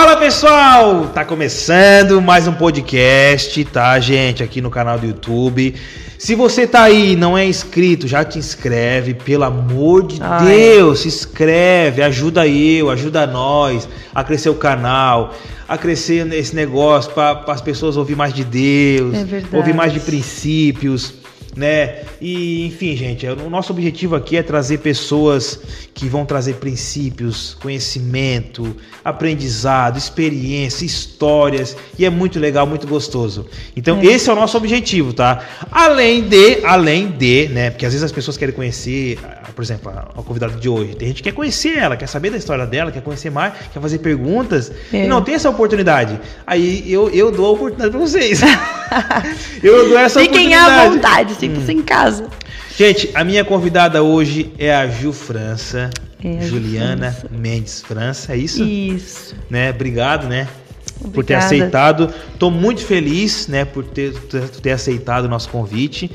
Fala pessoal! Tá começando mais um podcast, tá, gente? Aqui no canal do YouTube. Se você tá aí e não é inscrito, já te inscreve, pelo amor de Ai. Deus, se inscreve, ajuda eu, ajuda nós a crescer o canal, a crescer nesse negócio para as pessoas ouvir mais de Deus, É ouvir mais de princípios, né? E enfim, gente, o nosso objetivo aqui é trazer pessoas que vão trazer princípios, conhecimento, aprendizado, experiência, histórias, e é muito legal, muito gostoso. Então, esse é o nosso objetivo, tá? Além de, além de, né? Porque às vezes as pessoas querem conhecer, ah, por exemplo, a, a convidada de hoje. Tem gente que quer conhecer ela, quer saber da história dela, quer conhecer mais, quer fazer perguntas, É. e não tem essa oportunidade. Aí eu, eu dou a oportunidade para vocês. eu dou essa Fiquem oportunidade. à vontade, sinta-se em casa. Gente, a minha convidada hoje é a Ju França. É, Juliana França. Mendes França, é isso? Isso. Né? Obrigado, né? Por ter Obrigada. aceitado. Tô muito feliz, né, por ter, ter, aceitado o nosso convite.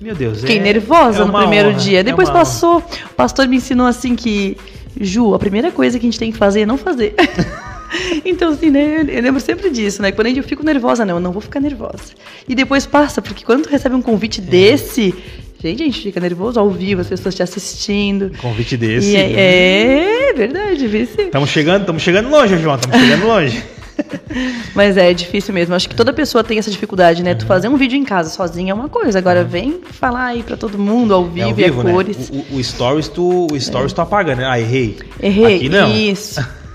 Meu Deus, Fiquei é- nervosa é no primeiro honra, dia. é Depois honra. passou, o pastor me ensinou assim que, Ju, a primeira coisa que a gente tem que fazer é não fazer. então, assim, né, eu lembro sempre disso, né? Quando eu fico nervosa, não, eu não vou ficar nervosa. E depois passa, porque quando tu recebe um convite desse, gente, a gente fica nervoso ao vivo, as pessoas te assistindo. Convite desse. É, é verdade, vice. Estamos chegando, estamos chegando longe, João. Estamos chegando longe. Mas é difícil mesmo. Acho que toda pessoa tem essa dificuldade, né? Tu Uhum. fazer um vídeo em casa sozinho é uma coisa. Agora vem falar aí pra todo mundo ao vivo, é ao vivo, e a né? cores. O, o- stories tu, o stories tu apaga, né? Ah, errei. Errei. Aqui não. Isso.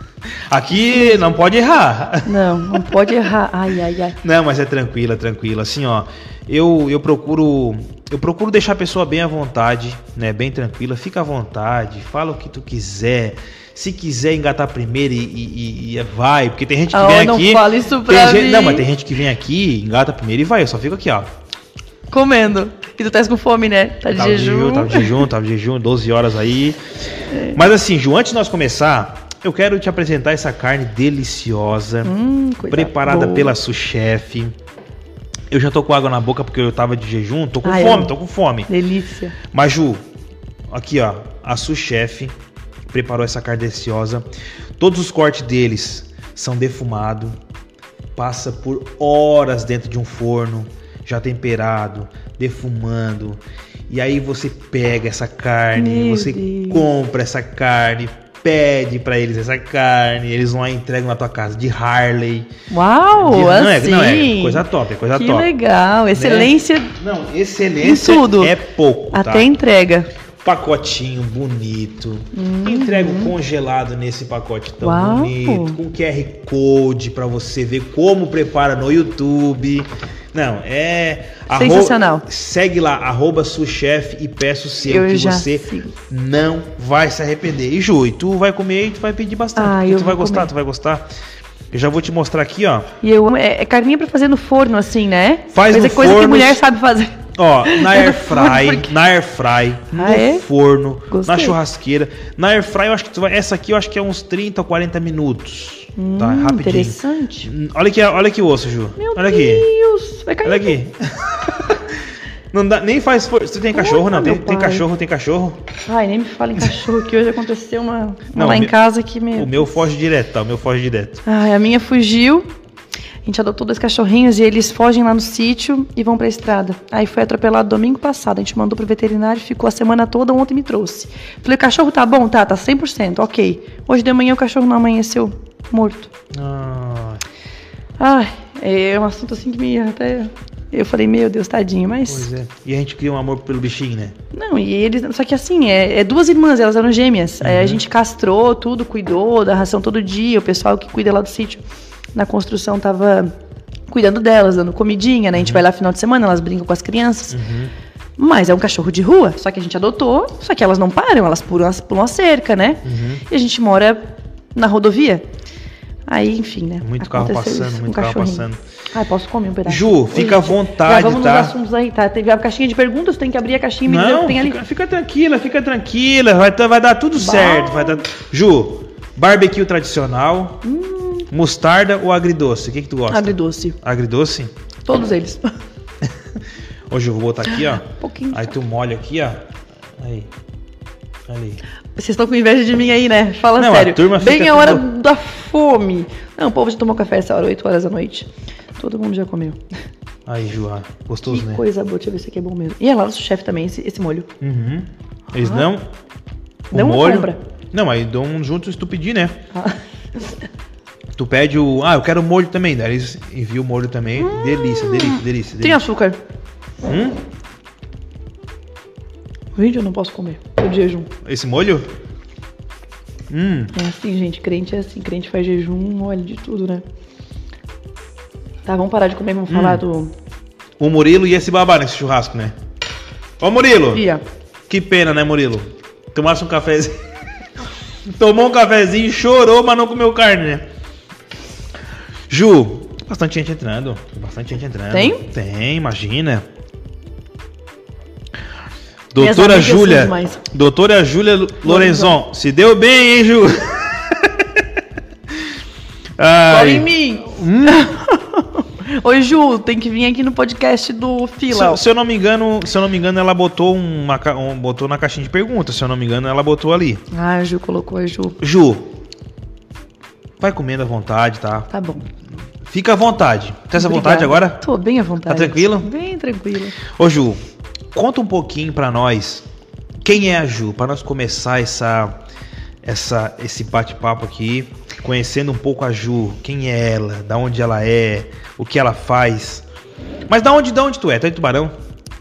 Aqui não pode errar. Não, não pode errar. Ai, ai, ai. Não, mas é tranquila, tranquila. Assim, ó, eu, eu procuro eu procuro deixar a pessoa bem à vontade, né? Bem tranquila. Fica à vontade, fala o que tu quiser. Se quiser engatar primeiro e, e- e- vai, porque tem gente que Ah, vem não aqui. fala isso pra gente-. Não, mas tem gente que vem aqui, engata primeiro e vai. Eu só fico aqui, ó. Comendo. E tu tá com fome, né? Tá de Tava de jejum. jejum, tava de jejum, tava de jejum, 12 horas aí. Mas assim, Ju, antes de nós começar, eu quero te apresentar essa carne deliciosa, Hum, preparada boa. pela sous-chef. Eu já tô com água na boca porque eu tava de jejum, tô com Ai, fome, eu- tô com fome. Delícia. Mas Ju, aqui ó, a sous-chef preparou essa carne deliciosa. Todos os cortes deles são defumados, passa por horas dentro de um forno, já temperado, defumando. E aí você pega essa carne, Meu você Deus. compra essa carne, pede pra eles essa carne, eles vão lá e entregam na tua casa de Harley. Uau, De- não, é, assim. não é coisa top, é coisa que top. legal. Excelência Não, excelência Em tudo. é pouco, tá? até entrega. pacotinho bonito. Entrega o congelado nesse pacote tão Uau. bonito, com QR Code pra você ver como prepara no YouTube. Não, é Sensacional. segue lá arroba suchef e peça o seu Eu que você sigo. não vai se arrepender. E Ju, e tu vai comer e tu vai pedir bastante. Ah, tu vai gostar, comer. tu vai gostar. Eu já vou te mostrar aqui, ó. E eu é, é carninha pra fazer no forno, assim, né? Faz coisa, no coisa que forno. mulher sabe fazer. Ó, na É air fry, na air fry, no Ah, é? forno, Gostei. na churrasqueira. Na air fry, eu acho que tu vai, essa aqui eu acho que é uns 30 ou 40 minutos. Tá, Hum, rapidinho. Interessante. Hum, Olha aqui, olha aqui o osso, Ju. Meu olha aqui. Deus. Vai cair Olha aqui. Não dá, nem faz força. Você tem cachorro, não? Tem, tem cachorro, tem cachorro. Ai, nem me fala em cachorro, que hoje aconteceu uma, Não, lá em meu- casa que, meu... O meu foge direto, tá? O meu foge direto. Ai, a minha fugiu. A gente adotou dois cachorrinhos e eles fogem lá no sítio e vão pra estrada. Aí foi atropelado domingo passado. A gente mandou pro veterinário, ficou a semana toda, ontem me trouxe. Falei, o cachorro tá bom? Tá, tá 100%, ok. Hoje de manhã o cachorro não amanheceu morto. Ah, Ai, é um assunto assim que me até... Eu falei, meu Deus, tadinho, mas... pois é. E a gente cria um amor pelo bichinho, né? Não, e eles. Só que assim, é, é duas irmãs, elas eram gêmeas. Aí a gente castrou tudo, cuidou da ração todo dia. O pessoal que cuida lá do sítio na construção tava cuidando delas, dando comidinha, né? A gente vai lá final de semana, elas brincam com as crianças. Mas é um cachorro de rua, só que a gente adotou, só que elas não param, elas pulam, elas pulam a cerca, né? E a gente mora na rodovia. Aí, enfim, né? Muito carro passando, muito o carro passando. Ai, posso comer um pedaço? Ju, fica à gente, vontade, vamos tá? nos assuntos aí, tá? Tem a caixinha de perguntas, tem que abrir a caixinha e me Não, tem ali. fica, fica tranquila, fica tranquila. Vai, tá- vai dar tudo certo. Vai dar... Ju, barbecue tradicional, mostarda ou agridoce? O que, que tu gosta? Agridoce. Agridoce? Todos eles. Hoje eu vou botar aqui, ó. Um pouquinho. Aí tu molha aqui, ó. Aí. Ali. Vocês estão com inveja de mim aí, né? Fala Não, a sério. turma Bem fica a hora tudo- da fome. Não, o povo já tomou café essa hora, 8 horas da noite. Todo mundo já comeu. Aí, ah, gostoso, que né? coisa boa, deixa eu ver se aqui é bom mesmo. E é lá do chefe também, esse, esse molho. Uhum. Eles Ah. dão o ou molho. compra? Não, aí dão um junto se tu pedir, né? Ah. Tu pede o. Ah, eu quero molho também. Daí eles enviam o molho também. Delícia, delícia, delícia. Tem delícia. açúcar. Hum? Vídeo eu não posso comer. Tô de jejum. Esse molho? Hum. É assim, gente. Crente é assim. Crente faz jejum, olha de tudo, né? Tá, vamos parar de comer, vamos Hum. falar do. O Murilo ia se babar nesse churrasco, né? Ô Murilo! Ia. Que pena, né, Murilo? Tomasse um cafezinho. Tomou um cafezinho, chorou, mas não comeu carne, né? Ju, bastante gente entrando. Bastante gente entrando. Tem? Tem, imagina. Doutora Júlia. Doutora Júlia Lorenzon. Se deu bem, hein, Ju? Cola em mim! Hum. Oi, Ju, tem que vir aqui no podcast do Fila. Se, se eu não me engano, se eu não me engano, ela botou uma, um, botou na caixinha de perguntas. Se eu não me engano, ela botou ali. Ah, a Ju colocou a Ju. Ju, vai comendo à vontade, tá? Tá bom. Fica à vontade. Tá essa Obrigada. vontade agora? Tô bem à vontade. Tá tranquilo? Bem tranquilo. Ô Ju, conta um pouquinho pra nós. Quem é a Ju? Pra nós começar essa, essa, esse bate-papo aqui, conhecendo um pouco a Ju. Quem é ela? Da onde ela é? O que ela faz? Mas da onde, da onde tu é? Tu é de Tubarão?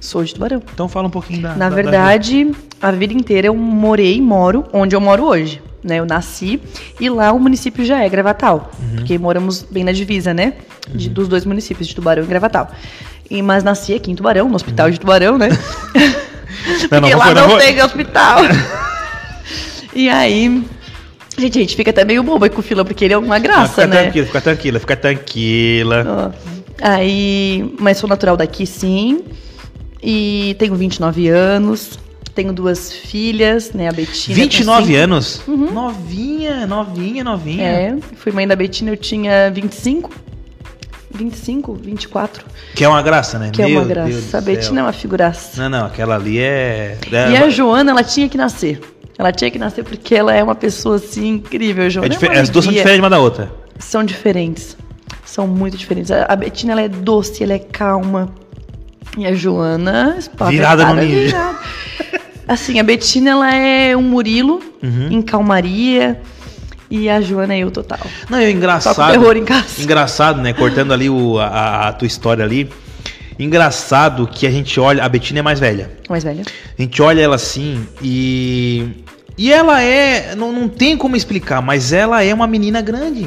Sou de Tubarão. Então fala um pouquinho da. Na da- da verdade, a vida inteira eu morei e moro onde eu moro hoje. Né? Eu nasci e lá o município já é Gravatal. Uhum. Porque moramos bem na divisa, né? De- dos dois municípios, de Tubarão e Gravatal. E, mas nasci aqui em Tubarão, no hospital de Tubarão, né? Porque Uhum. não lá não, tem hospital. e aí. Gente, a gente fica até meio boba com o fila, porque ele é uma graça, fica né? tranquila, fica tranquila, fica tranquila. Ó, Aí, mas sou natural daqui, sim. E tenho 29 anos. Tenho duas filhas, né? A Betina. com 29 cinco. anos? Novinha, novinha, novinha. É, fui mãe da Betina, eu tinha 25. 25, 24. Que é uma graça, né? Que é Meu uma graça. Deus a Betina é uma figuraça. Não, não, aquela ali é. E a Joana, ela tinha que nascer. Ela tinha que nascer porque ela é uma pessoa assim incrível. É Joana é difer- uma As duas são diferentes uma da outra. São diferentes. São muito diferentes. A a Betina, ela é doce, ela é calma. E a Joana... Virada no ninja. virada. Assim, a Betina, ela é um Murilo Uhum. em calmaria. E a Joana é eu total. Não, é Só engraçado. terror em casa. Engraçado, né? Cortando ali o- a, a tua história ali. Engraçado que a gente olha. A Betina é mais velha. Mais velha. A gente olha ela assim e. E ela é. Não, não tem como explicar, mas ela é uma menina grande.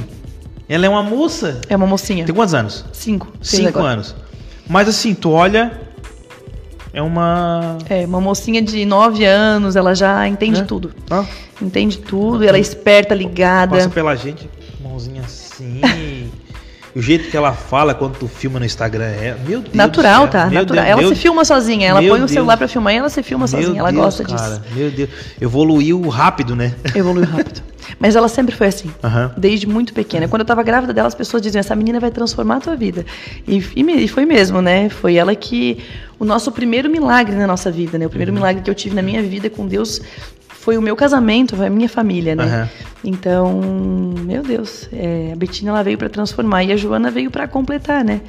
Ela é uma moça. É uma mocinha. Tem quantos anos? Cinco. Cinco agora. anos. Mas assim, tu olha. É uma. É, uma mocinha de nove anos, ela já entende É? tudo. Ó, Entende tudo, ela é esperta, ligada. passa pela gente, mãozinha assim. O jeito que ela fala quando tu filma no Instagram é. Meu Deus. Natural, tá? Meu Natural. Deus, ela meu- se filma sozinha, ela Meu põe o Deus. celular pra filmar e ela se filma sozinha, ela gosta cara, disso. Meu Deus. Evoluiu rápido, né? Evoluiu rápido. Mas ela sempre foi assim. Aham. Desde muito pequena. Quando eu tava grávida dela, as pessoas diziam: essa menina vai transformar a tua vida. E, e foi mesmo, né? Foi ela que. O nosso primeiro milagre na nossa vida, né? O Uhum. primeiro milagre que eu tive na minha vida com Deus foi o meu casamento, foi a minha família, né? Aham. Então, meu Deus, é, a Betina ela veio pra transformar e a Joana veio pra completar, né?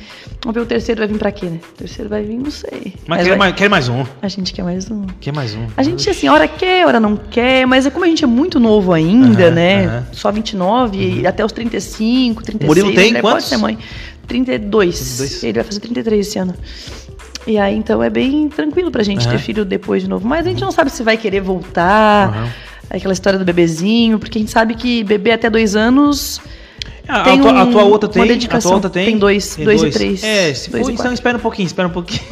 Vamos ver o terceiro vai vir pra quê, né? O terceiro vai vir, não sei. Mas, Mas quer, vai- mais, quer mais um. A gente quer mais um. Quer mais um. A gente, assim, hora quer, hora não quer, mas é como a gente é muito novo ainda, Aham, né? aham. Só 29, e até os 35, 36. Murilo tem mulher quantos? Pode ser mãe. 32. 32. Ele vai fazer 33 esse ano. E aí, então, é bem tranquilo pra gente Aham. ter filho depois de novo. Mas a gente não sabe se vai querer voltar. Aham. Aquela história do bebezinho, porque a gente sabe que bebê até dois anos Ah, Tem a, tua, a um- tua outra tem? A tua outra tem? Tem dois, dois e três. É, se Dois for, então espera um pouquinho, espera um pouquinho.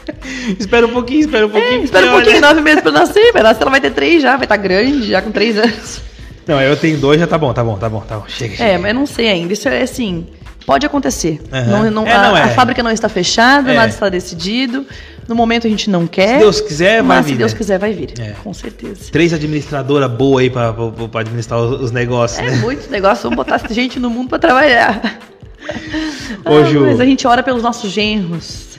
espera um pouquinho, espera um pouquinho. É, espera um pouquinho, olha- nove meses pra nascer. Vai nascer, ela vai ter três já, vai estar grande, já com três anos. Não, eu tenho dois, já tá bom, tá bom, tá bom, tá bom. Chega, chega. É, mas eu não sei ainda. Isso é assim, pode acontecer. Aham. Não, não- É, a, não é. a fábrica não está fechada, É. nada está decidido. No momento a gente não quer. Se Deus quiser, vai mas vir. se Deus né? quiser, vai vir. É. Com certeza. Três administradoras boas aí pra administrar os, os negócios, É né? muito negócio, vamos botar gente no mundo pra trabalhar. Ô, Ah, Ju. Mas a gente ora pelos nossos genros.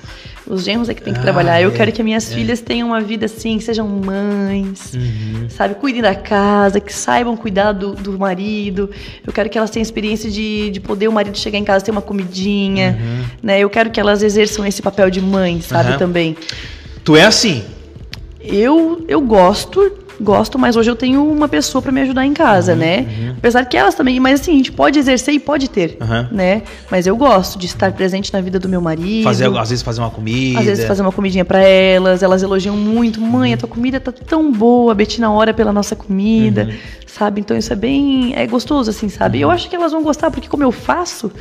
Os genros é que tem que Ah, trabalhar. Eu é, quero que as minhas é. filhas tenham uma vida assim, que sejam mães, Uhum. sabe? Cuidem da casa, que saibam cuidar do, do marido. Eu quero que elas tenham experiência de, de poder o marido chegar em casa e ter uma comidinha, né? Eu quero que elas exerçam esse papel de mãe, sabe? Aham. Também. Tu é assim. Eu, eu gosto, gosto, mas hoje eu tenho uma pessoa pra me ajudar em casa, né? Apesar que elas também, mas assim, a gente pode exercer e pode ter, Aham. né? Mas eu gosto de estar presente na vida do meu marido. Fazer, às vezes fazer uma comida. Às vezes fazer uma comidinha pra elas, elas elogiam muito. Mãe, a tua comida tá tão boa, a Betina ora pela nossa comida, sabe? Então isso é bem, é gostoso assim, sabe? Eu acho que elas vão gostar porque como eu faço,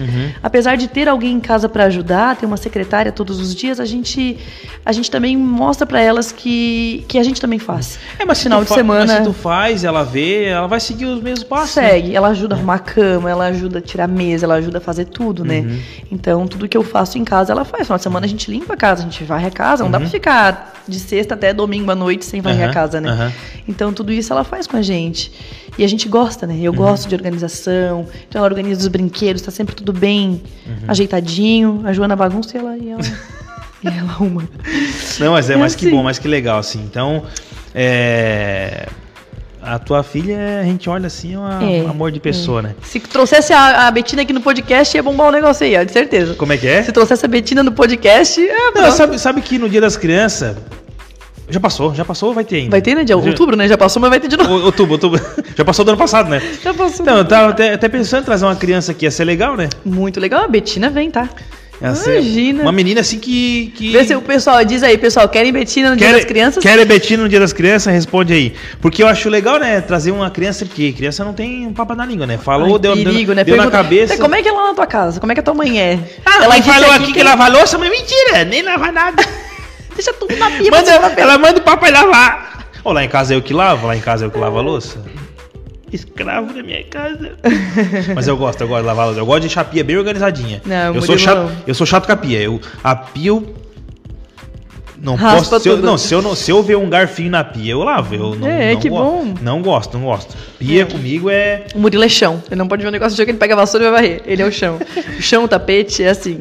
apesar de ter alguém em casa pra ajudar, ter uma secretária todos os dias, a gente a gente também mostra pra elas que que a gente também faz. É, mas se final de semana Mas se tu faz, ela vê, ela vai seguir os mesmos passos. né? segue, ela ajuda a arrumar a cama, ela ajuda a tirar a mesa, ela ajuda a fazer tudo, né? Uhum. Então, tudo que eu faço em casa, ela faz. Final de semana a gente limpa a casa, a gente varre a casa. Não dá pra ficar de sexta até domingo à noite sem varrer Uhum. A casa, né? aham. Então, tudo isso ela faz com a gente. E a gente gosta, né? Uhum. Eu gosto de organização. Então, ela organiza os brinquedos, tá sempre tudo bem, Uhum. ajeitadinho. A Joana bagunça e ela... E ela... e ela arruma. Não, mas é, É mais que assim. bom, mais que legal, assim. Então, é. A tua filha, a gente olha assim, é uma- É, um amor de pessoa, né? Se trouxesse a, a Betina aqui no podcast, ia bombar o negócio aí, ó, de certeza. Como é que é? Se trouxesse a Betina no podcast, é, Não, sabe, sabe que no dia das crianças. Já passou, já passou ou vai ter ainda? Vai ter, né? De outubro, né? Já passou, mas vai ter de novo. O- Outubro, outubro. Já passou do ano passado, né? Já passou. Então, eu tava até, até pensando em trazer uma criança aqui, ia ser legal, né? Muito legal. A Betina vem, tá? Ia ser Imagina. Uma menina assim que. que... Vê se o pessoal diz aí, pessoal, querem Betina no Dia das Crianças? Quer Betina no Dia das Crianças? Responde aí. Porque eu acho legal, né? Trazer uma criança, porque criança não tem um papo na língua, né? Falou, Ai, deu, deu- perigo, né? deu na Pergunta, cabeça. Como é que é lá na tua casa? Como é que a tua mãe é? Ah, ela falou aqui que, tem- lava louça, mas mentira, nem lava nada. Deixa tudo na pia. Manda- ela manda o papai lavar. Ou lá em casa é eu que lavo, lá em casa é eu que lavo a louça. Escravo da minha casa. Mas eu gosto, eu gosto de lavar louça. Eu gosto de deixar a pia bem organizadinha. Não, eu sou chato, não. eu sou chato com a pia. Eu, a pia eu não Raspa posso. Se eu, não, se eu não, se eu ver um garfinho na pia, eu lavo. Eu não, É, não que gosto. bom. Não gosto, não gosto. Pia comigo é O Murilo é chão. Ele não pode ver um negócio de chão que ele pega a vassoura e vai varrer. Ele é o chão. o chão, o tapete, é assim.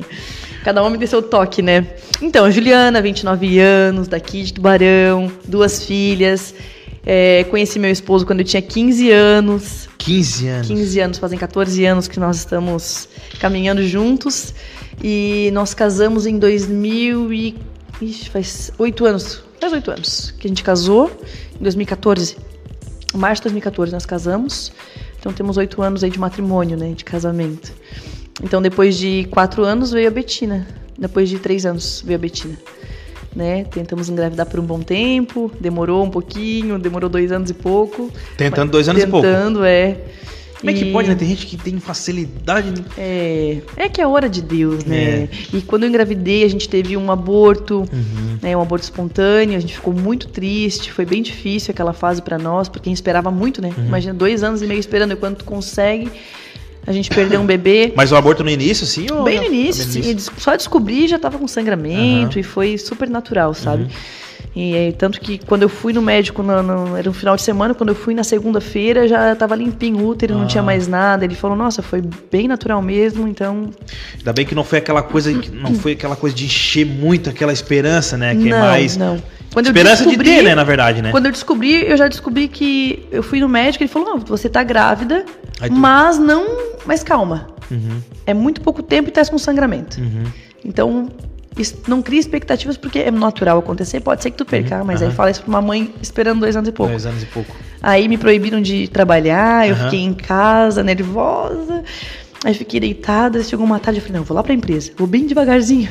Cada homem tem seu toque, né? Então, Juliana, 29 anos, daqui de Tubarão, duas filhas. É, conheci meu esposo quando eu tinha 15 anos. 15 anos. 15 anos, fazem 14 anos que nós estamos caminhando juntos. E nós casamos em 2000 e... Ixi, faz 8 anos. Faz 8 anos que a gente casou. Em 2014. Em março de 2014 nós casamos. Então temos 8 anos aí de matrimônio, né? De casamento. Então depois de 4 anos veio a Betina. Depois de 3 anos veio a Betina. Né? Tentamos engravidar por um bom tempo, demorou um pouquinho, demorou dois anos e pouco. Tentando dois anos e pouco. Tentando, é. Como é que pode, né? Tem gente que tem facilidade. né? É, é que é a hora de Deus, né? É. E quando eu engravidei, a gente teve um aborto, Uhum. né? Um aborto espontâneo, a gente ficou muito triste, foi bem difícil aquela fase pra nós, porque a gente esperava muito, né? Uhum. Imagina, dois anos e meio esperando, e quando tu consegue, a gente perdeu um bebê. Mas o aborto no início, sim? Ou Bem no início, sim, só descobri já tava com sangramento Aham. e foi super natural, sabe? Uhum. E é, tanto que quando eu fui no médico, no, no- era um final de semana, quando eu fui na segunda-feira já tava limpinho o útero, não Ah. tinha mais nada. Ele falou, nossa, foi bem natural mesmo, então Ainda bem que não foi aquela coisa, que não foi aquela coisa de encher muito aquela esperança, né? Que não, é mais não. Quando esperança descobri, de ter, né? Na verdade, né? Quando eu descobri, eu já descobri que eu fui no médico, ele falou, não, você tá grávida, tu- mas não, mas calma. Uhum, É muito pouco tempo e tá com sangramento. uhum. Então, não cria expectativas porque é natural acontecer, pode ser que tu perca, Uhum, mas aí aham. fala isso pra uma mãe esperando dois anos e pouco. Dois anos e pouco. Aí me proibiram de trabalhar, eu Aham. fiquei em casa, nervosa. Aí fiquei deitada, chegou uma tarde, eu falei, não, eu vou lá pra empresa, vou bem devagarzinho.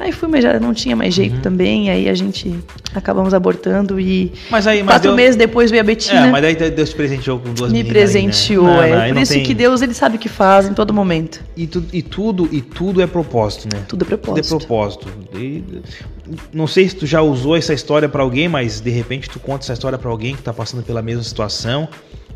Aí fui, mas já não tinha mais jeito Uhum. também, aí a gente acabamos abortando e Mas aí, mas quatro meses depois veio a Betina. É, mas daí Deus te presenteou com duas me meninas aí, né? presenteou, Não, é. não, aí Por isso tem- que Deus, ele sabe o que faz em todo momento. E, tu, e tudo e tudo é propósito, né? Tudo é propósito. Tudo é propósito. E- não sei se tu já usou essa história pra alguém, mas de repente tu conta essa história pra alguém que tá passando pela mesma situação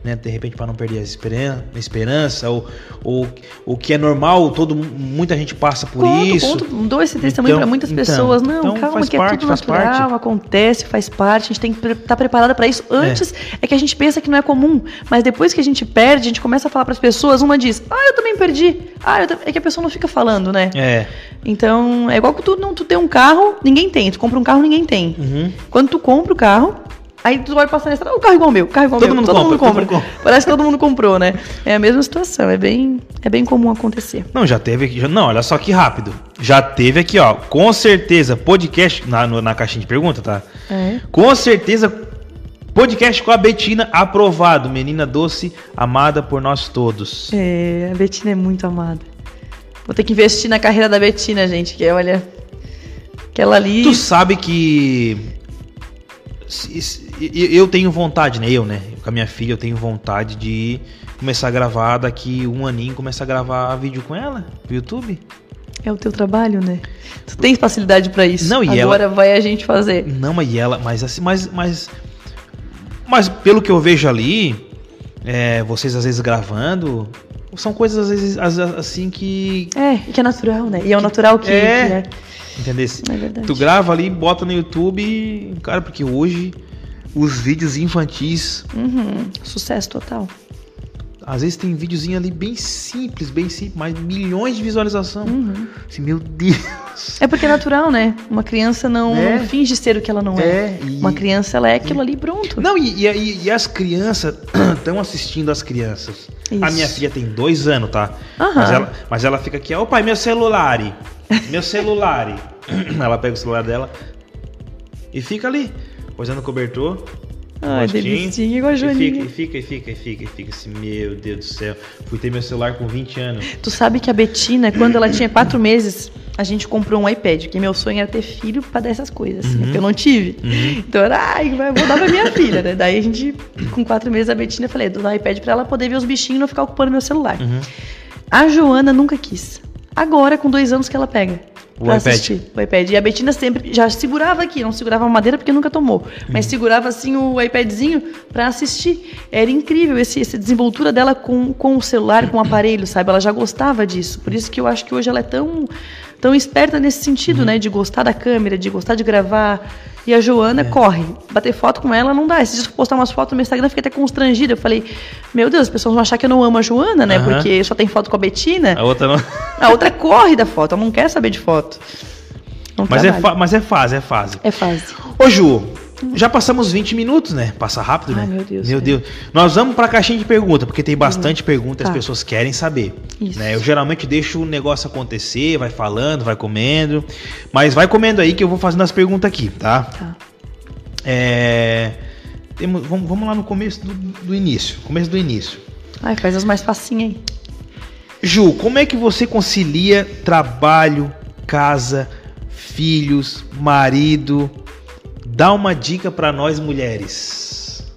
né? De repente para não perder a esperança, a esperança ou, ou o que é normal, todo muita gente passa por conto, isso. Conto, dou esse testemunho Então- para muitas então, pessoas. Não, então calma, que parte, é tudo natural, parte. acontece, faz parte. A gente tem que estar preparada para isso. Antes é. que a gente pensa que não é comum, mas depois que a gente perde, a gente começa a falar para as pessoas. Uma diz: Ah, eu também perdi. Ah, eu tam-" é que a pessoa não fica falando, né? É. Então, é igual que tu não tu tem um carro, ninguém tem. Tu compra um carro, ninguém tem. Uhum. Quando tu compra o carro, aí tu vai passar na estrada, "Ah, o carro igual ao meu, o carro igual ao Todo meu. mundo todo compra, mundo todo compra. mundo compra. Parece que todo mundo comprou, né? É a mesma situação, é bem, é bem comum acontecer. Não, já teve aqui. já- não, olha só que rápido. Já teve aqui, ó. Com certeza, podcast. Na, no- na caixinha de pergunta, tá? É. Com certeza, podcast com a Betina aprovado. Menina doce, amada por nós todos. É, a Betina é muito amada. Vou ter que investir na carreira da Betina, gente, que olha. Aquela ali. Tu sabe que. se- Eu tenho vontade, né? Eu, né? Com a minha filha, eu tenho vontade de começar a gravar daqui um aninho, começar a gravar vídeo com ela pro YouTube. É o teu trabalho, né? Tu tens facilidade pra isso. Não, e Agora vai a gente fazer. Não, mas e ela, mas assim, mas, mas, mas pelo que eu vejo ali, é, vocês às vezes gravando, são coisas às vezes assim que, É, que é natural, né? E é o natural que É. que é. entendeu? É verdade. Tu grava ali, bota no YouTube, cara, porque hoje os vídeos infantis, Uhum, Sucesso total. às vezes tem videozinho ali bem simples, bem simples, mas milhões de visualização. Uhum. Assim, meu Deus. É porque é natural, né? Uma criança não, É. não finge ser o que ela não é. É, e- Uma criança, ela é aquilo ali pronto. Não, e, e- e as crianças estão assistindo as crianças. A Isso. minha filha tem dois anos, tá? Aham. Mas ela, mas ela fica aqui, ó, pai, meu celular. Meu celular. ela pega o celular dela e fica ali, posando o cobertor. Ai, rostinho, delicinha, igual a e fica, Joaninha. e fica, e fica, e fica, e fica assim, meu Deus do céu. Fui ter meu celular com 20 anos. Tu sabe que a Betina, quando ela tinha quatro meses, a gente comprou um iPad, que meu sonho era ter filho pra dar essas coisas, assim, né? porque eu não tive. Então era, ai, vou dar pra minha filha, né? Daí a gente, com quatro meses, a Betina, eu falei, dou um iPad pra ela poder ver os bichinhos e não ficar ocupando meu celular. Uhum. A Joana nunca quis. Agora, com dois anos que ela pega. O pra iPad. assistir o iPad. E a Betina sempre já segurava aqui, não segurava a madeira porque nunca tomou, mas segurava assim o iPadzinho pra assistir. Era incrível esse, essa desenvoltura dela com, com o celular, com o aparelho, sabe? Ela já gostava disso. Por isso que eu acho que hoje ela é tão, tão esperta nesse sentido, né? De gostar da câmera, de gostar de gravar. E a Joana corre. Bater foto com ela não dá. Esses dias eu postar umas fotos no meu Instagram, eu fiquei até constrangida. Eu falei, meu Deus, as pessoas vão achar que eu não amo a Joana, né? Aham. Porque só tem foto com a Betina. A outra não. A outra corre da foto, ela não quer saber de foto. Não Mas é, trabalha. mas é fase, é fase. É fase. Ô Ju, já passamos 20 minutos, né? Passa rápido, Ai, né? meu Deus, Meu é. Deus. Nós vamos pra caixinha de pergunta, porque tem bastante pergunta e as Tá. pessoas querem saber. Isso. Né? Eu geralmente deixo o negócio acontecer, vai falando, vai comendo. Mas vai comendo aí que eu vou fazendo as perguntas aqui, tá? Tá. É, temos- vamos, vamos lá no começo do, do início. Começo do início. Ai, faz as mais facinhas aí. Ju, como é que você concilia trabalho, casa, filhos, marido? Dá uma dica pra nós mulheres.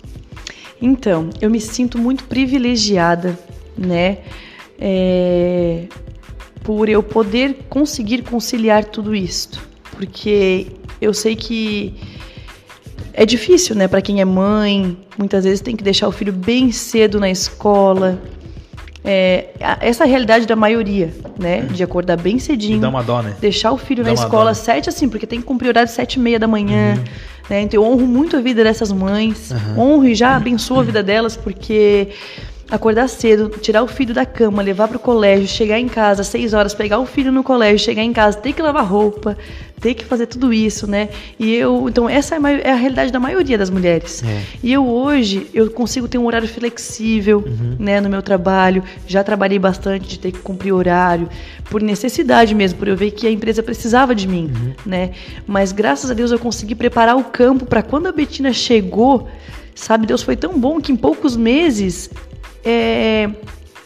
Então, eu me sinto muito privilegiada, né? É, por eu poder conseguir conciliar tudo isto. Porque eu sei que é difícil, né? Para quem é mãe, muitas vezes tem que deixar o filho bem cedo na escola. É, essa é a realidade da maioria, né? De acordar bem cedinho. dá uma dó, né? deixar o filho Dá na escola né? sete assim, porque tem que cumprir horário sete e meia da manhã. Uhum. Né? Então eu honro muito a vida dessas mães, honro e já abençoo a vida delas, porque acordar cedo, tirar o filho da cama, levar para o colégio, chegar em casa às seis horas, pegar o filho no colégio, chegar em casa, ter que lavar roupa, ter que fazer tudo isso, né? E eu, então essa é é a realidade da maioria das mulheres. É. E eu hoje eu consigo ter um horário flexível, Uhum. né, no meu trabalho. Já trabalhei bastante de ter que cumprir horário por necessidade mesmo, por eu ver que a empresa precisava de mim, Uhum. né? Mas graças a Deus eu consegui preparar o campo para quando a Betina chegou, sabe? Deus foi tão bom que em poucos meses é,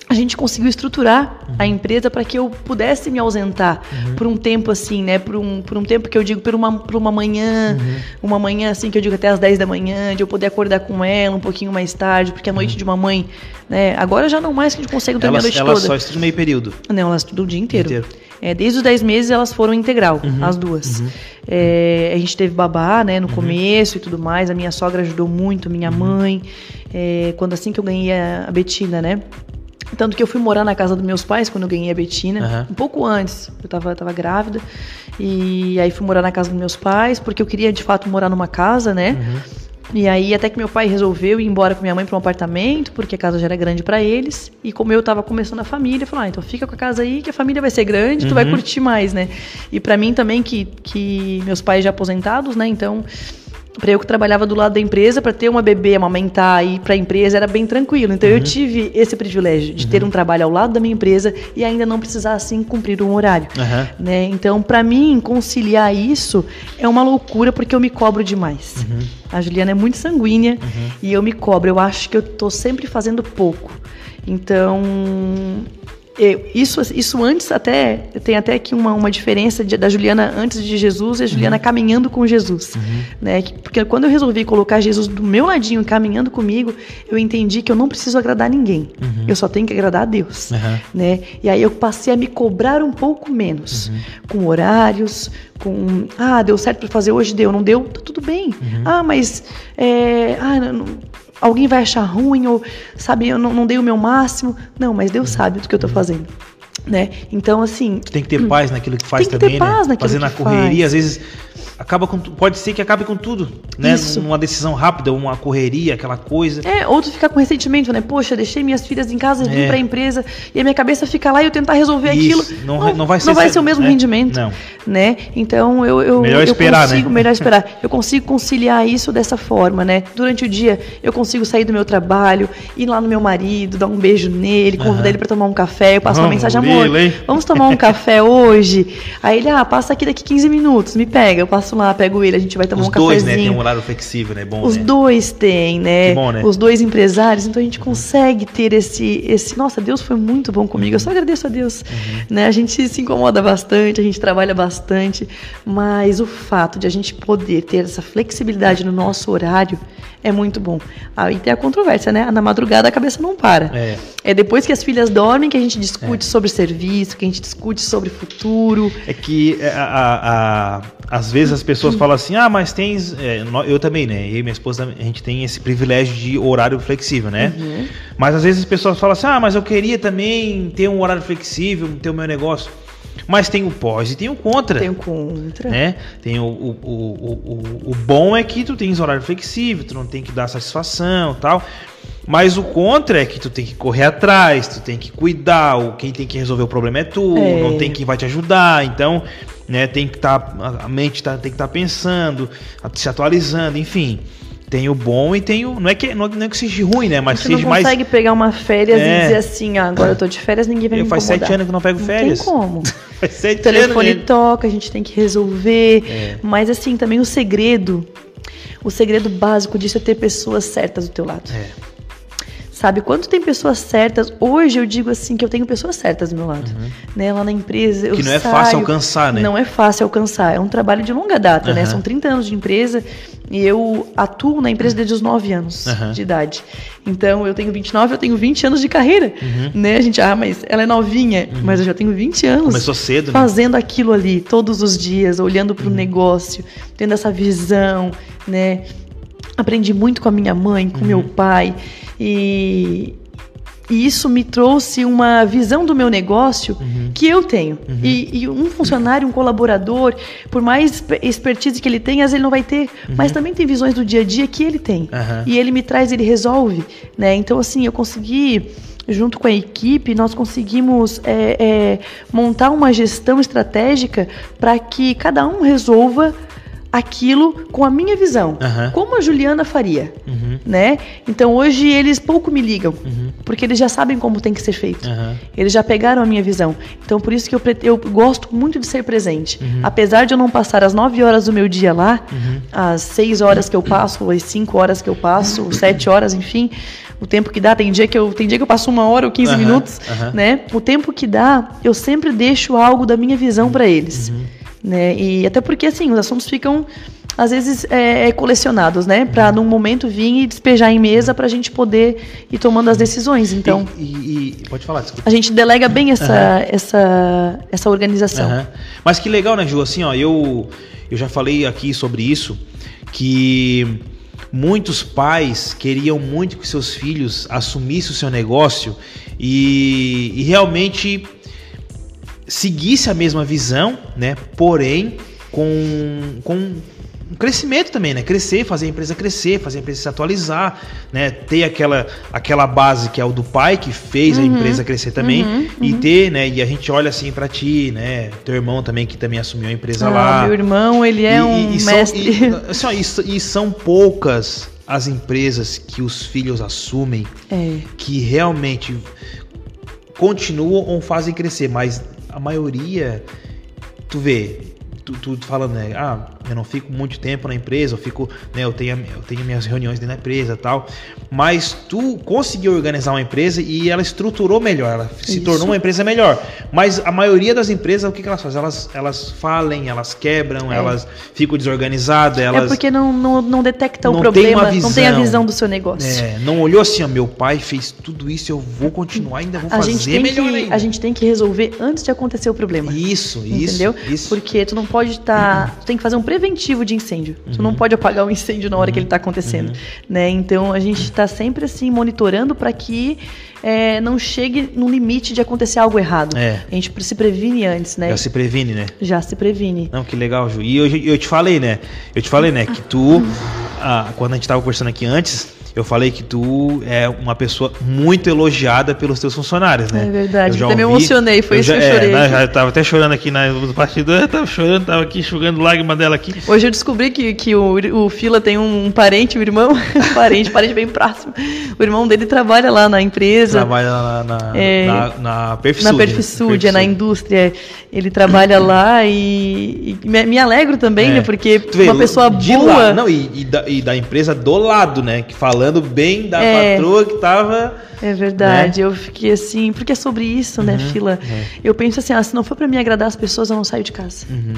a gente conseguiu estruturar a empresa para que eu pudesse me ausentar por um tempo assim, né? Por um, por um tempo que eu digo, por uma, por uma manhã, uma manhã assim que eu digo até às 10 da manhã, de eu poder acordar com ela um pouquinho mais tarde, porque a noite de uma mãe, né? Agora já não mais que a gente consegue dormir Ela, a noite ela toda. só estuda meio período. Não, elas estudam o dia inteiro. Inteiro. É, desde os 10 meses elas foram integral, Uhum, as duas. É, a gente teve babá, né, no começo e tudo mais. A minha sogra ajudou muito, minha mãe. é, quando assim que eu ganhei a, Betina, né? Tanto que eu fui morar na casa dos meus pais quando eu ganhei a Betina, Aham. um pouco antes. Eu tava, tava grávida. E aí fui morar na casa dos meus pais, porque eu queria de fato morar numa casa, né? E aí até que meu pai resolveu ir embora com minha mãe para um apartamento, porque a casa já era grande para eles. E como eu tava começando a família, falou: "Ah, então fica com a casa aí, que a família vai ser grande, tu vai curtir mais, né?" E para mim também que que meus pais já aposentados, né? Então, para eu que trabalhava do lado da empresa, para ter uma bebê, amamentar e ir para a empresa era bem tranquilo. Então eu tive esse privilégio de ter um trabalho ao lado da minha empresa e ainda não precisar assim cumprir um horário. Aham. Né? Então, para mim, conciliar isso é uma loucura porque eu me cobro demais. A Juliana é muito sanguínea e eu me cobro. Eu acho que eu tô sempre fazendo pouco. Então, isso, isso antes até tem até aqui uma, uma diferença de- da Juliana antes de Jesus e a Juliana caminhando com Jesus, né? Que- Porque quando eu resolvi colocar Jesus do meu ladinho caminhando comigo, eu entendi que eu não preciso agradar ninguém. Eu só tenho que agradar a Deus né? E aí eu passei a me cobrar um pouco menos, com horários, com ah, deu certo para fazer hoje, deu, não deu, tá tudo bem. Ah, mas é, ah, não- alguém vai achar ruim ou sabe, eu não, não dei o meu máximo. Não, mas Deus sabe do que eu tô fazendo, né? Então assim, tem que ter paz naquilo que faz Tem que ter também, paz né? na que correria, faz. às vezes acaba com pode ser que acabe com tudo, né? Isso. Numa decisão rápida, uma correria, aquela coisa. É, ou tu ficar com ressentimento, né? Poxa, deixei minhas filhas em casa, vim É. pra empresa e a minha cabeça fica lá e eu tentar resolver Isso, aquilo. não- não vai ser- o mesmo é, rendimento. não. Né? Então eu, eu, Melhor eu esperar, né? consigo, melhor esperar. Eu consigo conciliar isso dessa forma, né? Durante o dia eu consigo sair do meu trabalho, ir lá no meu marido, dar um beijo nele, convidar ele pra tomar um café, eu passo uma Vamos, mensagem, amor, Lila, hein?" vamos tomar um café hoje? Aí ele, ah, passa aqui daqui 15 minutos, me pega, eu passo lá, pego ele, a gente vai tomar Os um dois, né? cafezinho. Tem um horário flexível, né? Bom, Os né? dois têm, né? Que bom, né? Os dois empresários, então a gente consegue ter esse, esse. Nossa, Deus foi muito bom comigo. Eu só agradeço a Deus. Uhum. Né? A gente se incomoda bastante, a gente trabalha bastante, mas o fato de a gente poder ter essa flexibilidade no nosso horário é muito bom. Aí tem a controvérsia, né? Na madrugada a cabeça não para. É. É depois que as filhas dormem que a gente discute sobre serviço, que a gente discute sobre futuro. É que é, a, a- a- às vezes as pessoas falam assim, ah, mas tens. é, eu também, né? Eu e minha esposa, a gente tem esse privilégio de horário flexível, né? Uhum. Mas às vezes as pessoas falam assim, ah, mas eu queria também ter um horário flexível, ter o meu negócio. Mas tem o pós e tem o contra. Tem o contra. Né? Tem o, o, o, o, o- bom é que tu tens horário flexível, tu não tem que dar satisfação tal. Mas o contra é que tu tem que correr atrás, tu tem que cuidar, o, quem tem que resolver o problema é tu, É. não tem quem vai te ajudar, então, né, tem que estar, a mente tá, tem que estar pensando, a- se atualizando, enfim. Tem o bom e tem o. Não é que, não é, não é que seja ruim, né? Mas não seja mais. consegue pegar uma férias É. e dizer assim, ah, agora eu tô de férias, ninguém vai Eu me faz incomodar. sete anos que eu não pego férias. Não tem como. Faz sete O telefone anos, né? toca, a gente tem que resolver. É. Mas assim, também o segredo, o segredo básico disso é ter pessoas certas do teu lado. É. Sabe, quando tem pessoas certas, hoje eu digo assim que eu tenho pessoas certas do meu lado. Né, lá na empresa, eu Uhum. Que não é saio- fácil alcançar, né? Não é fácil alcançar, é um trabalho de longa data, né? Aham. São 30 anos de empresa e eu atuo na empresa desde os 9 anos Aham. de idade. Então, eu tenho 29, eu tenho 20 anos de carreira, Uhum. né? A gente, ah, mas ela é novinha, mas eu já tenho 20 anos Começou cedo, né? fazendo aquilo ali todos os dias, olhando para o negócio, tendo essa visão, né? Aprendi muito com a minha mãe, com meu pai e, e isso me trouxe uma visão do meu negócio que eu tenho. E, e um funcionário, um colaborador, por mais exper- expertise que ele tenha, às vezes ele não vai ter, mas também tem visões do dia a dia que ele tem. E ele me traz, ele resolve, né? Então, assim, eu consegui, junto com a equipe, nós conseguimos é, é, montar uma gestão estratégica para que cada um resolva aquilo com a minha visão, Aham. como a Juliana faria, Uhum, né? Então hoje eles pouco me ligam, uhum, porque eles já sabem como tem que ser feito. Eles já pegaram a minha visão. Então, por isso que eu, eu gosto muito de ser presente. Uhum. Apesar de eu não passar as 9 horas do meu dia lá, as 6 horas que eu passo, as 5 horas que eu passo, as 7 horas, enfim, o tempo que dá. Tem dia que eu, tem dia que eu passo uma hora ou 15 Aham, minutos, né? O tempo que dá, eu sempre deixo algo da minha visão para eles. Uhum. Né? E até porque, assim, os assuntos ficam às vezes é, é colecionados, né? Para num momento vir e despejar em mesa para a gente poder ir tomando as decisões. Então, E, e- e- pode falar, desculpa. a gente delega bem essa, essa, essa organização. Aham. Mas que legal, né, Ju? Assim, ó, eu, eu já falei aqui sobre isso, que muitos pais queriam muito que seus filhos assumissem o seu negócio e, e realmente seguisse a mesma visão, né? Porém, com, com um crescimento também, né? Crescer, fazer a empresa crescer, fazer a empresa se atualizar, né? Ter aquela, aquela base que é o do pai que fez Uhum. a empresa crescer também e ter, né? E a gente olha assim pra ti, né? Teu irmão também que também assumiu a empresa Ah, lá. meu irmão, ele é E- um e- e são- mestre. ó, e e são poucas as empresas que os filhos assumem É. que realmente continuam ou fazem crescer, mas a maioria, tu vê, tu, tu falando, né? Ah, eu não fico muito tempo na empresa, eu fico, né? Eu tenho, eu tenho minhas reuniões dentro da empresa e tal. Mas tu conseguiu organizar uma empresa e ela estruturou melhor, ela se Isso. tornou uma empresa melhor. Mas a maioria das empresas, o que, que elas fazem? Elas, elas falem, elas quebram, É. elas ficam desorganizadas, elas. É porque não, não, não detecta o não tem problema, uma não tem a visão. visão do seu negócio. É, não olhou assim, ó, meu pai fez tudo isso, eu vou continuar, ainda vou A fazer gente, tem melhor que, ainda. a gente tem que resolver antes de acontecer o problema. Isso, isso, Entendeu? isso. Porque tu não pode estar. Tu tem que fazer um preventivo de incêndio. Tu Uhum. não pode apagar o incêndio na hora que ele está acontecendo. Né? Então a gente está sempre assim monitorando para que é, não chegue no limite de acontecer algo errado. É. A gente se previne antes, né? Já se previne, né? Já se previne. Não, que legal, Ju. E eu, eu te falei, né? Eu te falei, né, que tu, ah, quando a gente tava conversando aqui antes, eu falei que tu é uma pessoa muito elogiada pelos teus funcionários, né? É verdade, Eu já até me ouvi- emocionei, foi isso já, que eu chorei É, né, já tava até chorando aqui na, no bastidor, eu tava chorando, tava aqui enxugando lágrima dela aqui. Hoje eu descobri que, que o, o Fila tem um parente, um irmão, parente, parente bem próximo. O irmão dele trabalha lá na empresa. Trabalha na, na, É, na, na Perfisud. na Perfisud, é na indústria. Ele trabalha lá e, e me, me alegro também, É. né? Porque vê, uma pessoa de boa. Lá, não, e, e da, e da empresa do lado, né? Que falando bem da É. patroa que tava. É verdade, eu fiquei assim, porque é sobre isso, né, Uhum, Fila? é. Eu penso assim, ah, se não for pra me agradar as pessoas, eu não saio de casa. Uhum.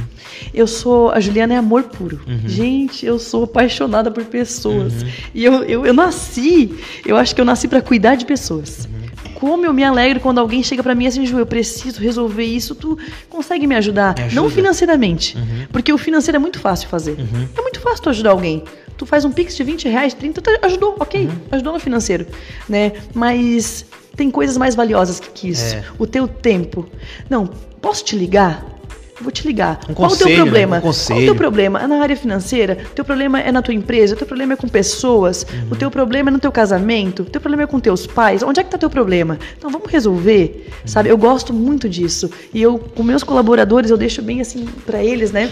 Eu sou, a Juliana é amor puro. Gente, eu sou apaixonada por pessoas. Uhum. E eu, eu, eu nasci, eu acho que eu nasci pra cuidar de pessoas. Uhum. Como eu me alegro quando alguém chega pra mim assim, Ju, eu preciso resolver isso, tu consegue me ajudar? Me Não ajuda. financeiramente, Uhum. porque o financeiro é muito fácil fazer. É muito fácil tu ajudar alguém. Tu faz um pix de 20 reais, 30, tu ajudou, ok, Uhum. ajudou no financeiro, né? Mas tem coisas mais valiosas que, isso. É. O teu tempo. Não, posso te ligar? Vou te ligar. Um Qual o teu né? problema? Um Qual o teu problema? É na área financeira? O teu problema é na tua empresa? O teu problema é com pessoas? Uhum. O teu problema é no teu casamento? O teu problema é com teus pais? Onde é que tá teu problema? Então vamos resolver, Uhum. sabe? Eu gosto muito disso. E eu, com meus colaboradores, eu deixo bem assim pra eles, né?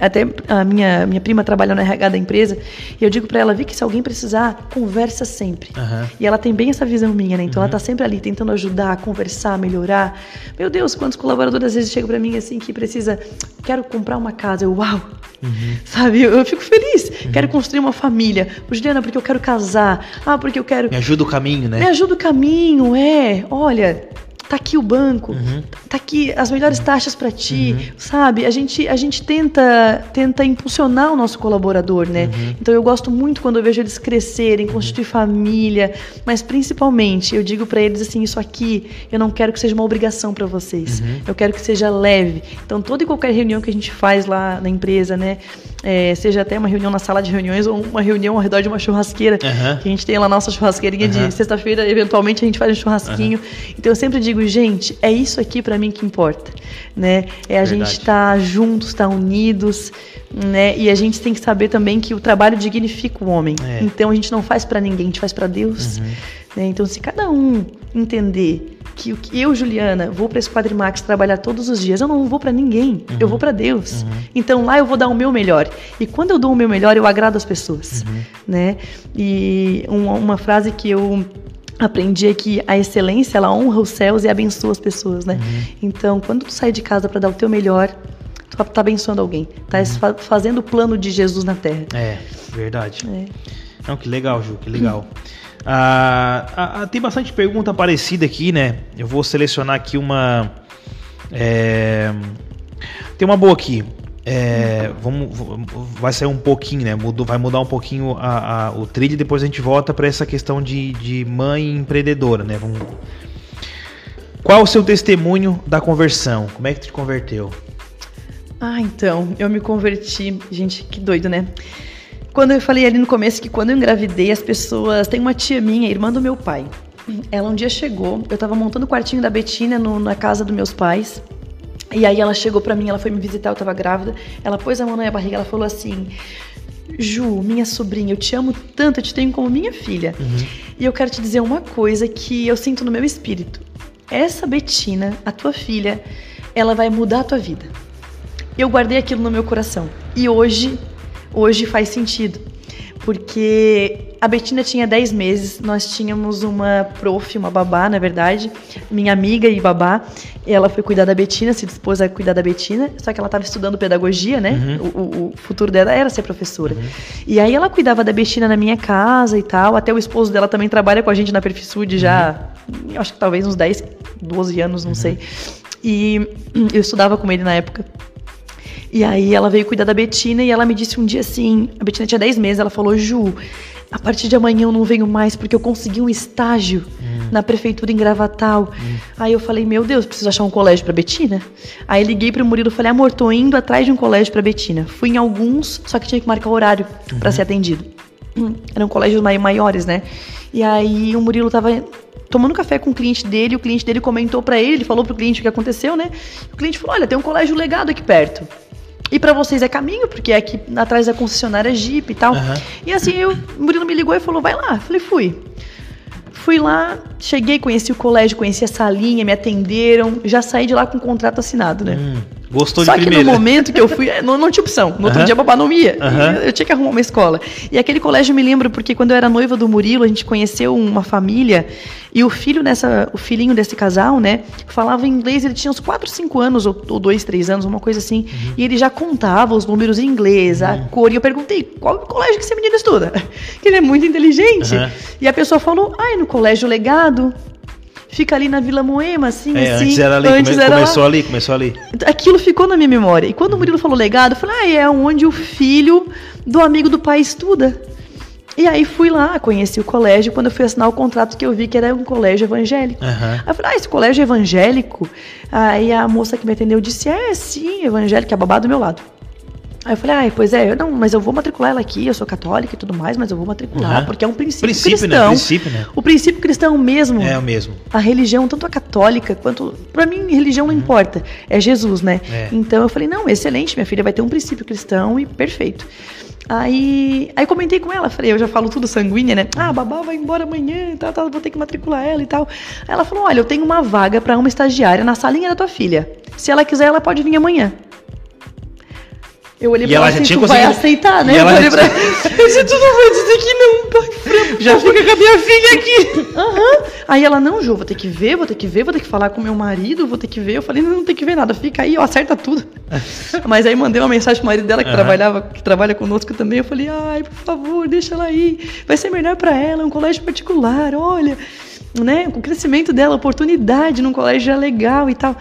Até a minha, minha prima trabalha no RH da empresa e eu digo pra ela, Vicky, se alguém precisar, conversa sempre. Aham. E ela tem bem essa visão minha, né? Então ela tá sempre ali tentando ajudar, conversar, melhorar. Meu Deus, quantos colaboradores às vezes chegam pra mim assim que precisa, quero comprar uma casa. Eu, uau! Sabe? Eu, eu fico feliz. Quero construir uma família. Juliana, porque eu quero casar. Ah, porque eu quero Me ajuda o caminho, né? me ajuda o caminho, é. Olha, tá aqui o banco, Uhum. tá aqui as melhores taxas para ti, sabe? A gente, a gente tenta, tenta impulsionar o nosso colaborador, né? Uhum. Então eu gosto muito quando eu vejo eles crescerem, constituir família, mas principalmente eu digo para eles assim, isso aqui eu não quero que seja uma obrigação para vocês. Uhum. Eu quero que seja leve. Então toda e qualquer reunião que a gente faz lá na empresa, né? É, seja até uma reunião na sala de reuniões ou uma reunião ao redor de uma churrasqueira, Aham. que a gente tem lá a nossa churrasqueirinha Aham. de sexta-feira, eventualmente a gente faz um churrasquinho. Então eu sempre digo, gente, é isso aqui pra mim que importa, né? É a Verdade. gente estar juntos, estar unidos, né? E a gente tem que saber também que o trabalho dignifica o homem. É. Então a gente não faz pra ninguém, a gente faz pra Deus. Uhum. né? Então se cada um entender que o que eu, Juliana, vou para esse Quadrimax trabalhar todos os dias, eu não vou pra ninguém, eu vou pra Deus. Então lá eu vou dar o meu melhor. E quando eu dou o meu melhor, eu agrado as pessoas, né? E uma, uma frase que eu aprendi é que a excelência ela honra os céus e abençoa as pessoas, né? Então, quando tu sai de casa para dar o teu melhor, tu tá abençoando alguém, tá fa- fazendo o plano de Jesus na terra. É, verdade. É. Não, que legal, Ju, que legal. Ah, ah, ah, tem bastante pergunta parecida aqui, né? Eu vou selecionar aqui uma. é, Tem uma boa aqui. É, vamos, vai sair um pouquinho, né? Mudou, vai mudar um pouquinho a, a, o trilho e depois a gente volta para essa questão de, de mãe empreendedora, né? Vamos... Qual o seu testemunho da conversão? Como é que tu te converteu? Ah, então, eu me converti. Gente, que doido, né? Quando eu falei ali no começo que quando eu engravidei, as pessoas. Tem uma tia minha, irmã do meu pai. Ela um dia chegou, eu tava montando o quartinho da Betina no, na casa dos meus pais. E aí ela chegou pra mim, ela foi me visitar, eu tava grávida. Ela pôs a mão na minha barriga, ela falou assim: Ju, minha sobrinha, eu te amo tanto, eu te tenho como minha filha. Uhum. E eu quero te dizer uma coisa que eu sinto no meu espírito. Essa Betina, a tua filha, ela vai mudar a tua vida. Eu guardei aquilo no meu coração. E hoje, hoje faz sentido. Porque a Betina tinha 10 meses, nós tínhamos uma prof, uma babá, na verdade, minha amiga e babá. Ela foi cuidar da Betina, se dispôs a cuidar da Betina, só que ela estava estudando pedagogia, né? Uhum. O, o, futuro dela era ser professora. Uhum. E aí ela cuidava da Betina na minha casa e tal. Até o esposo dela também trabalha com a gente na Perfisude já, uhum. acho que talvez uns 10, 12 anos, não uhum. sei. E eu estudava com ele na época. E aí ela veio cuidar da Betina e ela me disse um dia assim, a Betina tinha 10 meses, ela falou, Ju, a partir de amanhã eu não venho mais porque eu consegui um estágio hum. na prefeitura em Gravatal. Hum. Aí eu falei, meu Deus, preciso achar um colégio para Betina. Aí liguei pro Murilo e falei, amor, tô indo atrás de um colégio para Betina. Fui em alguns, só que tinha que marcar horário uhum. para ser atendido. Hum, eram colégios maiores, né? E aí o Murilo tava tomando café com o cliente dele, o cliente dele comentou para ele, ele falou pro cliente o que aconteceu, né? O cliente falou: "Olha, tem um colégio legado aqui perto". E para vocês é caminho, porque é aqui atrás da concessionária Jeep e tal. Uhum. E assim, eu, o Murilo me ligou e falou: vai lá. Falei, fui. Fui lá, cheguei, conheci o colégio, conheci a salinha, me atenderam, já saí de lá com o contrato assinado, né? Hum, gostou Só de primeira. Só que no momento que eu fui, não, não tinha opção. No outro dia, babá não ia. Eu, eu tinha que arrumar uma escola. E aquele colégio eu me lembro porque quando eu era noiva do Murilo, a gente conheceu uma família e o filho dessa, o filhinho desse casal, né, falava inglês, ele tinha uns 4, 5 anos, ou, ou 2, 3 anos, uma coisa assim. Uhum. E ele já contava os números em inglês, a uhum. cor. E eu perguntei, qual colégio que esse menino estuda? Que ele é muito inteligente. Uhum. E a pessoa falou, ah, é no Colégio Legado fica ali na Vila Moema, assim, é, assim. Antes era ali, antes come, era começou lá. ali, começou ali. Aquilo ficou na minha memória. E quando o Murilo falou legado, eu falei, ah, é onde o filho do amigo do pai estuda. E aí fui lá, conheci o colégio. Quando eu fui assinar o contrato, que eu vi que era um colégio evangélico. Uhum. Aí eu falei, ah, esse colégio é evangélico? Aí a moça que me atendeu disse, é, sim, evangélico, é babá do meu lado. Aí eu falei, ah, pois é, eu, não, mas eu vou matricular ela aqui, eu sou católica e tudo mais, mas eu vou matricular, uhum. porque é um princípio, princípio né? cristão. Né? Princípio, né? O princípio cristão mesmo. É o mesmo. A religião, tanto a católica quanto. Pra mim, religião não uhum. importa. É Jesus, né? É. Então eu falei, não, excelente, minha filha vai ter um princípio cristão e perfeito. Aí, aí comentei com ela, falei, eu já falo tudo sanguínea, né? Ah, babá vai embora amanhã, tá, tá, vou ter que matricular ela e tal. Aí ela falou: olha, eu tenho uma vaga para uma estagiária na salinha da tua filha. Se ela quiser, ela pode vir amanhã. Eu olhei e pra ela, assim, tu vai aceitar, né? E ela eu olhei pra tu não vai dizer que não, pai. Já fica com a minha filha aqui. Uhum. Aí ela, não, Ju, vou ter que ver, vou ter que ver, vou ter que falar com meu marido, vou ter que ver. Eu falei, não, não tem que ver nada, fica aí, ó, acerta tudo. Mas aí mandei uma mensagem pro marido dela que uhum. trabalhava, que trabalha conosco também. Eu falei, ai, por favor, deixa ela aí. Vai ser melhor para ela, é um colégio particular, olha. Né, com o crescimento dela, oportunidade num colégio já legal e tal.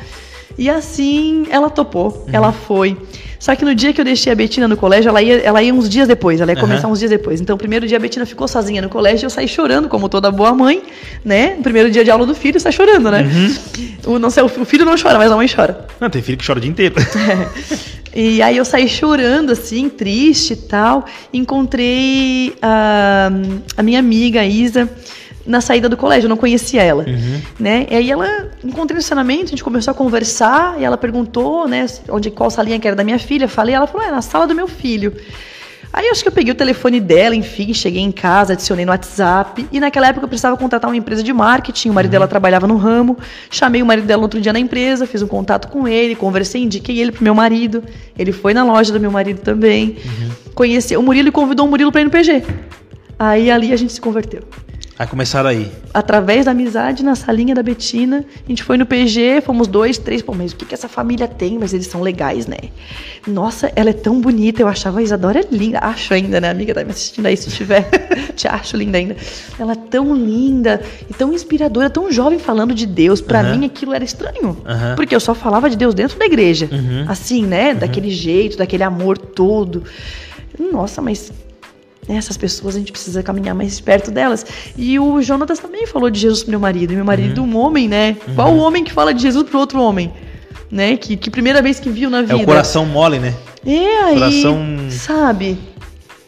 E assim ela topou, uhum. ela foi. Só que no dia que eu deixei a Betina no colégio, ela ia, ela ia uns dias depois, ela ia começar uhum. uns dias depois. Então, o primeiro dia a Betina ficou sozinha no colégio, eu saí chorando, como toda boa mãe, né? No primeiro dia de aula do filho, sai chorando, né? Uhum. O, não sei, o filho não chora, mas a mãe chora. Não, tem filho que chora o dia inteiro. É. E aí eu saí chorando, assim, triste e tal. Encontrei a, a minha amiga, a Isa, na saída do colégio, eu não conhecia ela, uhum. né? E aí ela encontrei no estacionamento, a gente começou a conversar e ela perguntou, né, onde qual salinha que era da minha filha. Falei, ela falou, é na sala do meu filho. Aí acho que eu peguei o telefone dela, enfim, cheguei em casa, adicionei no WhatsApp. E naquela época eu precisava contratar uma empresa de marketing. O marido uhum. dela trabalhava no ramo. Chamei o marido dela no outro dia na empresa, fiz um contato com ele, conversei, indiquei ele pro meu marido. Ele foi na loja do meu marido também. Uhum. Conheceu o Murilo e convidou o Murilo para ir no PG. Aí ali a gente se converteu. Aí começaram aí. Através da amizade na salinha da Betina, a gente foi no PG, fomos dois, três, pô, mas o que, que essa família tem? Mas eles são legais, né? Nossa, ela é tão bonita, eu achava a Isadora linda. Acho ainda, né? Amiga, tá me assistindo aí se tiver. Te acho linda ainda. Ela é tão linda e tão inspiradora, tão jovem falando de Deus. Pra Aham. mim aquilo era estranho. Aham. Porque eu só falava de Deus dentro da igreja. Uhum. Assim, né? Daquele jeito, daquele amor todo. Nossa, mas essas pessoas a gente precisa caminhar mais perto delas. E o Jonatas também falou de Jesus pro meu marido. E meu marido, Uhum. um homem, né? Qual o homem que fala de Jesus pro outro homem? Né? Que, que primeira vez que viu na É vida. o coração mole, né? É aí, Coração- sabe?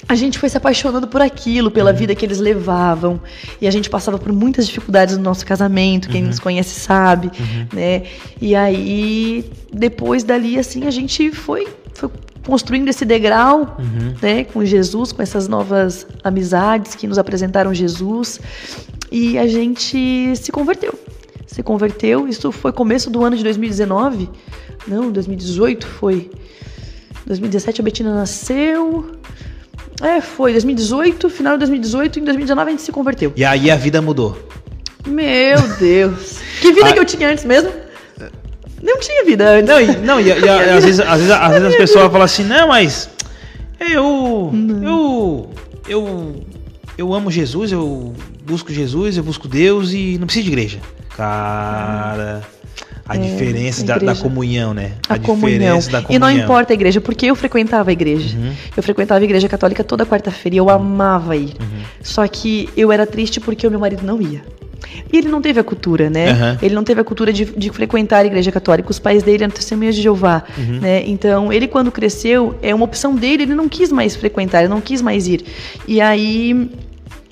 A gente foi se apaixonando por aquilo, Uhum. pela vida que eles levavam. E a gente passava por muitas dificuldades no nosso casamento, Uhum. quem nos conhece sabe, né? E aí, depois dali, assim, a gente foi, foi construindo esse degrau, Uhum. né? Com Jesus, com essas novas amizades que nos apresentaram Jesus. E a gente se converteu. Se converteu, isso foi começo do ano de 2019. Não, 2018 foi. 2017 a Betina nasceu. É, foi 2018, final de 2018, em 2019 a gente se converteu. E aí a vida mudou. Meu Deus. Que vida Ah. que eu tinha antes mesmo? Não tinha vida antes. Não, e, não, e, e às, vezes, às, vezes, às vezes as pessoas falam assim, não, mas eu. Eu. Eu. Eu amo Jesus, eu busco Jesus, eu busco Deus e não preciso de igreja. Cara. A diferença da, da igreja. comunhão, né? a, comunhão. diferença da E comunhão. não importa a igreja, porque eu frequentava a igreja. Uhum. Eu frequentava a igreja católica toda quarta-feira e eu amava ir. Uhum. Só que eu era triste porque o meu marido não ia. E ele não teve a cultura, né? Aham. Ele não teve a cultura de, de frequentar a igreja católica. Os pais dele eram testemunhas de Jeová, Uhum. né? Então, ele quando cresceu, é uma opção dele, ele não quis mais frequentar, ele não quis mais ir. E aí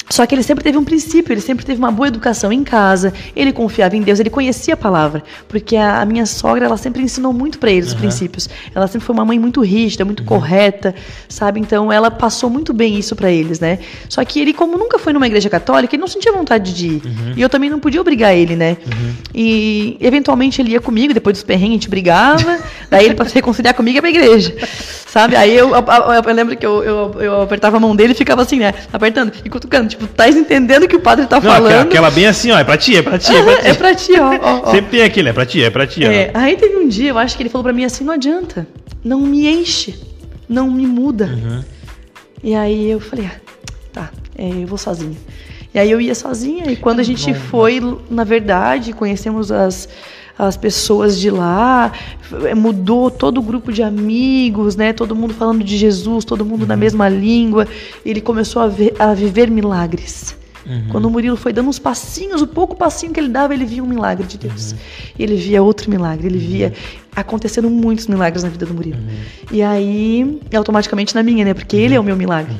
só que ele sempre teve um princípio, ele sempre teve uma boa educação em casa, ele confiava em Deus, ele conhecia a palavra, porque a, a minha sogra, ela sempre ensinou muito para ele os Aham. princípios. Ela sempre foi uma mãe muito rígida, muito correta, sabe? Então ela passou muito bem isso para eles, né? Só que ele, como nunca foi numa igreja católica, ele não sentia vontade de ir. E eu também não podia obrigar ele, né? E eventualmente ele ia comigo, depois dos perrengues a gente brigava, daí ele para se reconciliar comigo ia pra igreja. Sabe? Aí eu, eu, eu- eu lembro que eu, eu, eu apertava a mão dele e ficava assim, né? Apertando e cutucando. Tipo, tá entendendo o que o padre tá Não, falando? aquela bem assim, ó, é pra ti, é pra ti, é pra ti. é pra ti, ó. ó, ó. Sempre tem aquilo, é pra ti, é pra ti. ó. É, aí teve um dia, eu acho que ele falou pra mim assim, não adianta, não me enche, não me muda. Uhum. E aí eu falei, ah, tá, é, eu vou sozinha. E aí eu ia sozinha, e quando a gente foi, na verdade, conhecemos as, as pessoas de lá, mudou todo o grupo de amigos, né? Todo mundo falando de Jesus, todo mundo na mesma língua. Ele começou a, ver- a viver milagres. Quando o Murilo foi dando uns passinhos, o pouco passinho que ele dava, ele via um milagre de Deus. Ele via outro milagre, ele via acontecendo muitos milagres na vida do Murilo. E aí, automaticamente na minha, né? Porque ele é o meu milagre.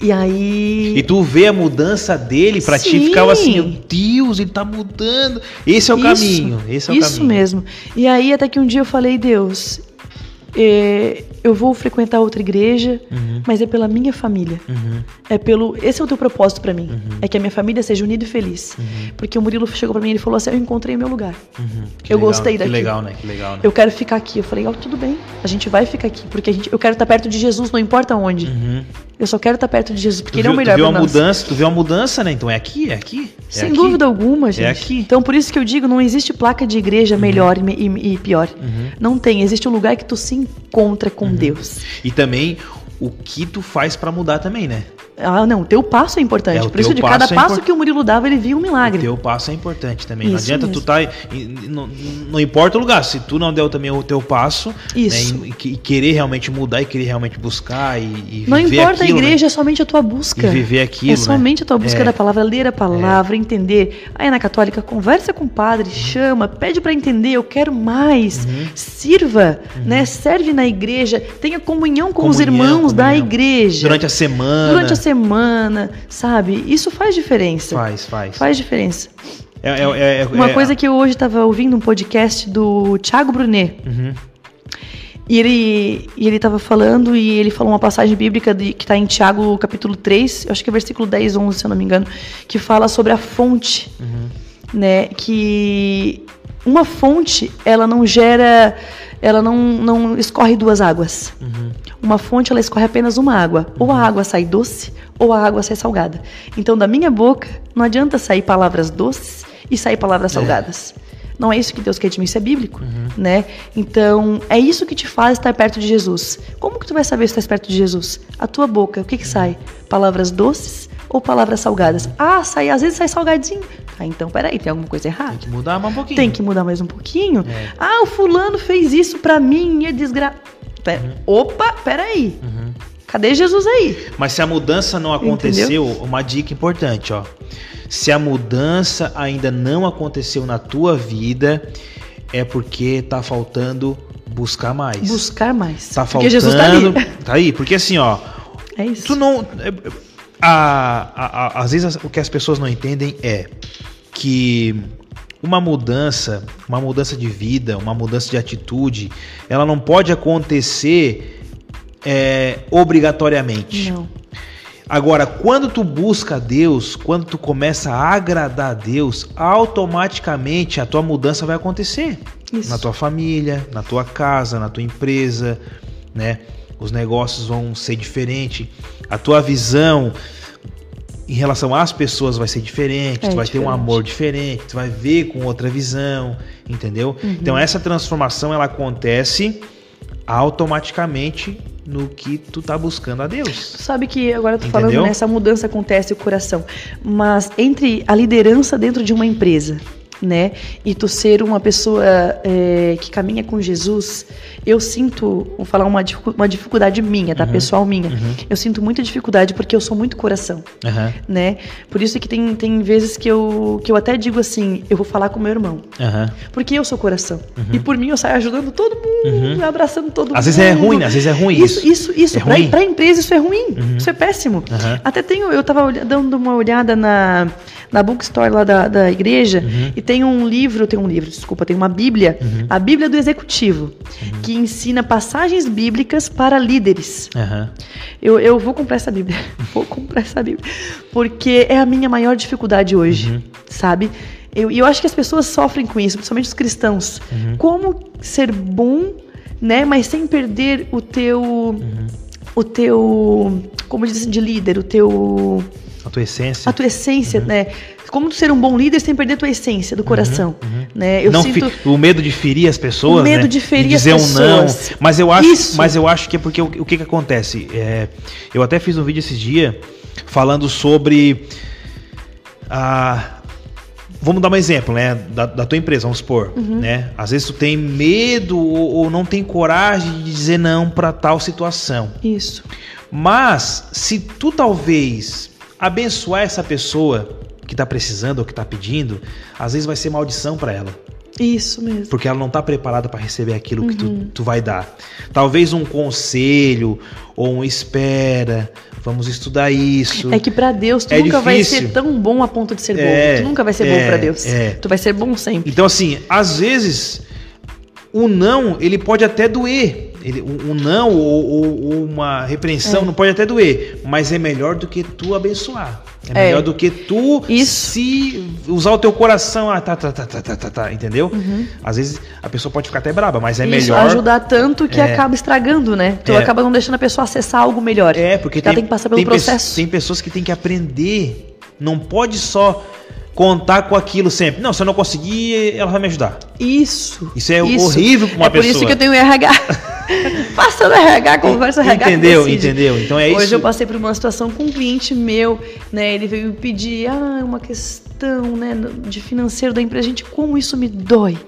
E aí. E tu vê a mudança dele, pra ti Sim. ficava assim, meu Deus, ele tá mudando. Esse é o Isso, caminho, esse é o Isso caminho. mesmo. E aí, até que um dia eu falei, Deus, é, eu vou frequentar outra igreja, Uhum, mas é pela minha família. uhum, É pelo. Esse é o teu propósito pra mim. Uhum. É que a minha família seja unida e feliz. Porque o Murilo chegou pra mim e ele falou assim: Eu encontrei o meu lugar. uhum. Que Eu legal, gostei Que daqui. legal, né? Que legal, né? Eu quero ficar aqui. Eu falei: Ó, tudo bem. A gente vai ficar aqui. Porque a gente, eu quero estar perto de Jesus, não importa onde. Uhum. Eu só quero estar perto de Jesus, porque Tu ele é o viu, melhor tu viu pra a nós. mudança, tu viu a mudança, né? Então é aqui, é aqui. é Sem aqui. dúvida alguma, gente. aqui. Então, por isso que eu digo, não existe placa de igreja melhor e e, e pior. Uhum. Não tem. Existe um lugar que tu se encontra com Deus. E também o que tu faz pra mudar também, né? Ah, não. Teu passo é importante. É, o por isso, de cada passo é passo import- que o Murilo dava, ele via um O milagre. teu passo é importante também. não Isso adianta tu mesmo. tá. e- e- Não, não importa o lugar. Se tu não der também o teu passo, Isso. né, e, e querer realmente mudar e querer realmente buscar e, e Não importa aquilo, a né? igreja, é somente a tua busca. E viver aquilo, É somente a tua busca É. da palavra, ler a palavra, entender. Aí na católica, conversa com o padre, chama, pede pra entender, eu quero mais. Uhum. Sirva, né? Serve na igreja, tenha comunhão com os Comunhão, irmãos da comunhão. igreja. Durante a semana. Durante a semana, sabe? Isso faz diferença. Faz, faz. Faz diferença. É, é, é- é- Uma é- coisa que eu hoje estava ouvindo um podcast do Thiago Brunet. Uhum. E ele, e ele tava falando, e ele falou uma passagem bíblica de- que está em Tiago, capítulo 3, eu acho que é versículo 10, 11, se eu não me engano, que fala sobre a fonte, Uhum. né? Que uma fonte, ela não gera, ela não, não escorre duas águas. Uhum. Uma fonte, ela escorre apenas uma água. Ou a água sai doce, ou a água sai salgada. Então, da minha boca, não adianta sair palavras doces e sair palavras salgadas. Não é isso que Deus quer de mim, isso é bíblico, né? Então, é isso que te faz estar perto de Jesus. Como que tu vai saber se estás perto de Jesus? A tua boca, o que que sai? Palavras doces ou palavras salgadas? Ah, sai, às vezes sai salgadinho. Ah, então, peraí, tem alguma coisa errada? Tem que mudar mais um pouquinho. Tem que mudar mais um pouquinho. É. Ah, o fulano fez isso pra mim, é desgra... Pe- Opa, peraí. Uhum. Cadê Jesus aí? Mas se a mudança não aconteceu, uma dica importante, ó. Se a mudança ainda não aconteceu na tua vida, é porque tá faltando buscar mais. Buscar mais. Tá Porque faltando. Jesus tá ali. Tá aí, porque assim, ó, É isso. tu não. é, a- a- a- às vezes o que as pessoas não entendem é que uma mudança, uma mudança de vida, uma mudança de atitude, ela não pode acontecer é, obrigatoriamente. Não. Agora, quando tu busca Deus, quando tu começa a agradar a Deus, automaticamente a tua mudança vai acontecer. Isso. Na tua família, na tua casa, na tua empresa, né? Os negócios vão ser diferentes. A tua visão em relação às pessoas vai ser diferente, É tu vai ter um diferente. amor diferente, tu vai ver com outra visão, entendeu? Uhum. Então essa transformação ela acontece automaticamente no que tu tá buscando a Deus. Tu sabe que agora Entendeu? falando, né, essa mudança acontece no coração. Mas entre a liderança dentro de uma empresa, né, e tu ser uma pessoa é, que caminha com Jesus, eu sinto, vou falar uma, uma dificuldade minha, Uhum. tá, pessoal minha. Eu sinto muita dificuldade porque eu sou muito coração. Aham, Né? Por isso que tem, tem vezes que eu, que eu até digo assim, eu vou falar com meu irmão. aham. Porque eu sou coração. E por mim eu saio ajudando todo mundo, abraçando todo mundo. Uhum. Às vezes é ruim? Às vezes é ruim Isso, isso, isso. É pra. Uhum. pra empresa isso é ruim. Isso é péssimo. Até tenho, eu tava olha- dando uma olhada na, na bookstore lá da, da igreja Uhum. e tem um livro, tem um livro, desculpa, tem uma Bíblia, Uhum. a Bíblia do Executivo, que ensina passagens bíblicas para líderes. Aham. Eu, eu vou comprar essa Bíblia. Vou comprar essa Bíblia. Porque é a minha maior dificuldade hoje, Uhum. sabe? Eu- E eu, acho que as pessoas sofrem com isso, principalmente os cristãos. Uhum. Como ser bom, né? Mas sem perder o teu. Uhum. O teu. Como dizem de líder, o teu. A tua essência. A tua essência, Uhum. né? Como ser um bom líder sem perder a tua essência do coração. Né? Eu não sinto. o medo de ferir as pessoas, O medo né? de ferir dizer as um não. pessoas. Mas eu acho, Isso. mas eu acho que é porque o, o que que acontece? É, eu até fiz um vídeo esses dias falando sobre a Vamos dar um exemplo, né? Da, da tua empresa, vamos supor, Uhum. né? Às vezes tu tem medo ou, ou não tem coragem de dizer não para tal situação. Isso. Mas se tu talvez abençoar essa pessoa que tá precisando ou que tá pedindo, às vezes vai ser maldição para ela, Isso mesmo. porque ela não tá preparada para receber aquilo que Uhum. tu, tu vai dar. Talvez um conselho ou um espera, vamos estudar isso. É que pra Deus tu É nunca vai difícil. ser tão bom a ponto de ser É, bom. Tu nunca vai ser é, bom pra Deus. é. Tu vai ser bom sempre. Então assim, às vezes o não ele pode até doer. Ele, um, um não ou, ou- ou uma repreensão É. não pode até doer, mas é melhor do que tu abençoar. É, É. melhor do que tu Isso. se usar o teu coração, ah, tá, tá, tá, tá, tá, tá, tá, entendeu? Às vezes a pessoa pode ficar até braba, mas é Uhum. Isso melhor. ajudar tanto que É. acaba estragando, né? Tu É. acaba não deixando a pessoa acessar algo melhor. É, porque ela tem que passar pelo tem pe- processo. Tem pessoas que têm que aprender. Não pode só contar com aquilo sempre. Não, se eu não conseguir, ela vai me ajudar. Isso. Isso é horrível pra uma é por isso pessoa. que eu tenho RH. Passa no RH, conversa RH. Entendeu? decide. Entendeu? Então é Hoje isso. eu passei por uma situação com um cliente meu, né? Ele veio me pedir, ah, uma questão, né, de financeiro da empresa. Gente, como isso me dói.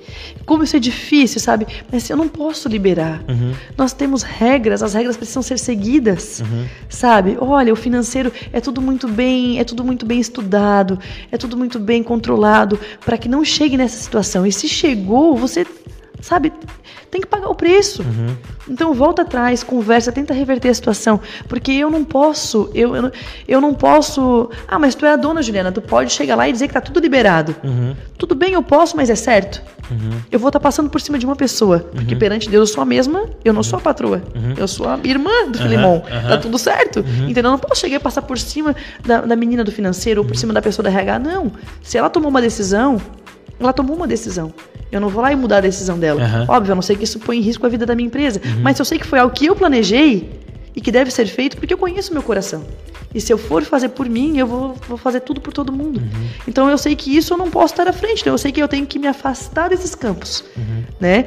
Como isso é difícil, sabe? Mas eu não posso liberar. Uhum. Nós temos regras, as regras precisam ser seguidas. Uhum. Sabe? Olha, o financeiro é tudo muito bem, é tudo muito bem estudado, é tudo muito bem controlado para que não chegue nessa situação. E se chegou, você sabe, tem que pagar o preço. Uhum. Então volta atrás, conversa, tenta reverter a situação, porque eu não posso, eu, eu, não- eu não posso. Ah, mas tu é a dona, Juliana, tu pode chegar lá e dizer que tá tudo liberado. Uhum. Tudo bem, eu posso, mas é certo. Uhum. Eu vou estar passando por cima de uma pessoa, porque perante Deus eu sou a mesma, eu não sou a patroa. Eu sou a irmã do Filimon. Tá tudo certo. Entendeu? Eu não posso chegar e passar por cima da, da menina do financeiro ou por cima da pessoa da RH. Não. Se ela tomou uma decisão, ela tomou uma decisão. Eu não vou lá e mudar a decisão dela. Aham. Óbvio, a não ser que isso põe em risco a vida da minha empresa. Mas se eu sei que foi algo que eu planejei e que deve ser feito porque eu conheço meu coração. E se eu for fazer por mim, eu vou, vou fazer tudo por todo mundo. Então eu sei que isso eu não posso estar à frente. Então eu sei que eu tenho que me afastar desses campos, né?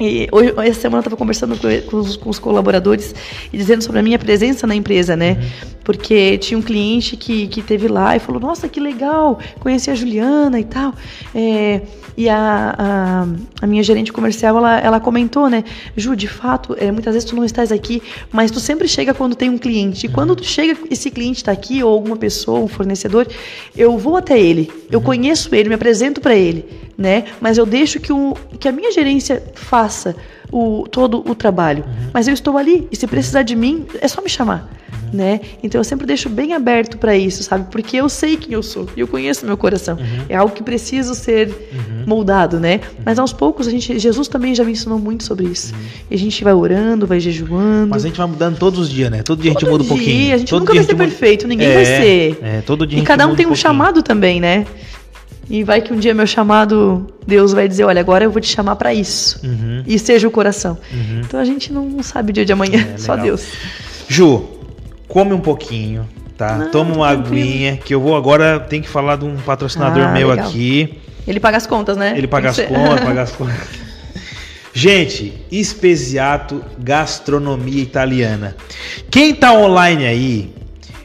E hoje, essa semana eu estava conversando com, com os, com os colaboradores e dizendo sobre a minha presença na empresa, né? Porque tinha um cliente que, que teve lá e falou: Nossa, que legal, conheci a Juliana e tal. É, e a, a, a minha gerente comercial, ela, ela comentou, né? Ju, de fato, é, muitas vezes tu não estás aqui, mas tu sempre chega quando tem um cliente. E quando tu chega, esse cliente está aqui, ou alguma pessoa, um fornecedor, eu vou até ele, eu conheço ele, me apresento para ele, né? Mas eu deixo que, o, que a minha gerência faça o, todo o trabalho. Mas eu estou ali, e se precisar de mim, é só me chamar. Né? Então eu sempre deixo bem aberto para isso, sabe? Porque eu sei quem eu sou e eu conheço meu coração. É algo que preciso ser moldado, né? Mas aos poucos a gente, Jesus também já me ensinou muito sobre isso. E a gente vai orando, vai jejuando. Mas a gente vai mudando todos os dias, né? Todo dia a gente Todo muda um pouquinho. dia, A gente Todo nunca dia vai ser muda- perfeito, ninguém É, vai ser. É, todo dia E cada um tem um pouquinho. chamado também, né? E vai que um dia meu chamado, Deus vai dizer, olha, agora eu vou te chamar para isso. Uhum. E seja o coração. Então a gente não sabe o dia de amanhã, É, só. Deus. Ju, come um pouquinho, tá? Não, Toma uma tranquilo. aguinha, que eu vou agora, tem que falar de um patrocinador Ah, meu legal. aqui. Ele paga as contas, né? Ele paga as contas, paga as contas. Gente, Espesiato Gastronomia Italiana. Quem tá online aí,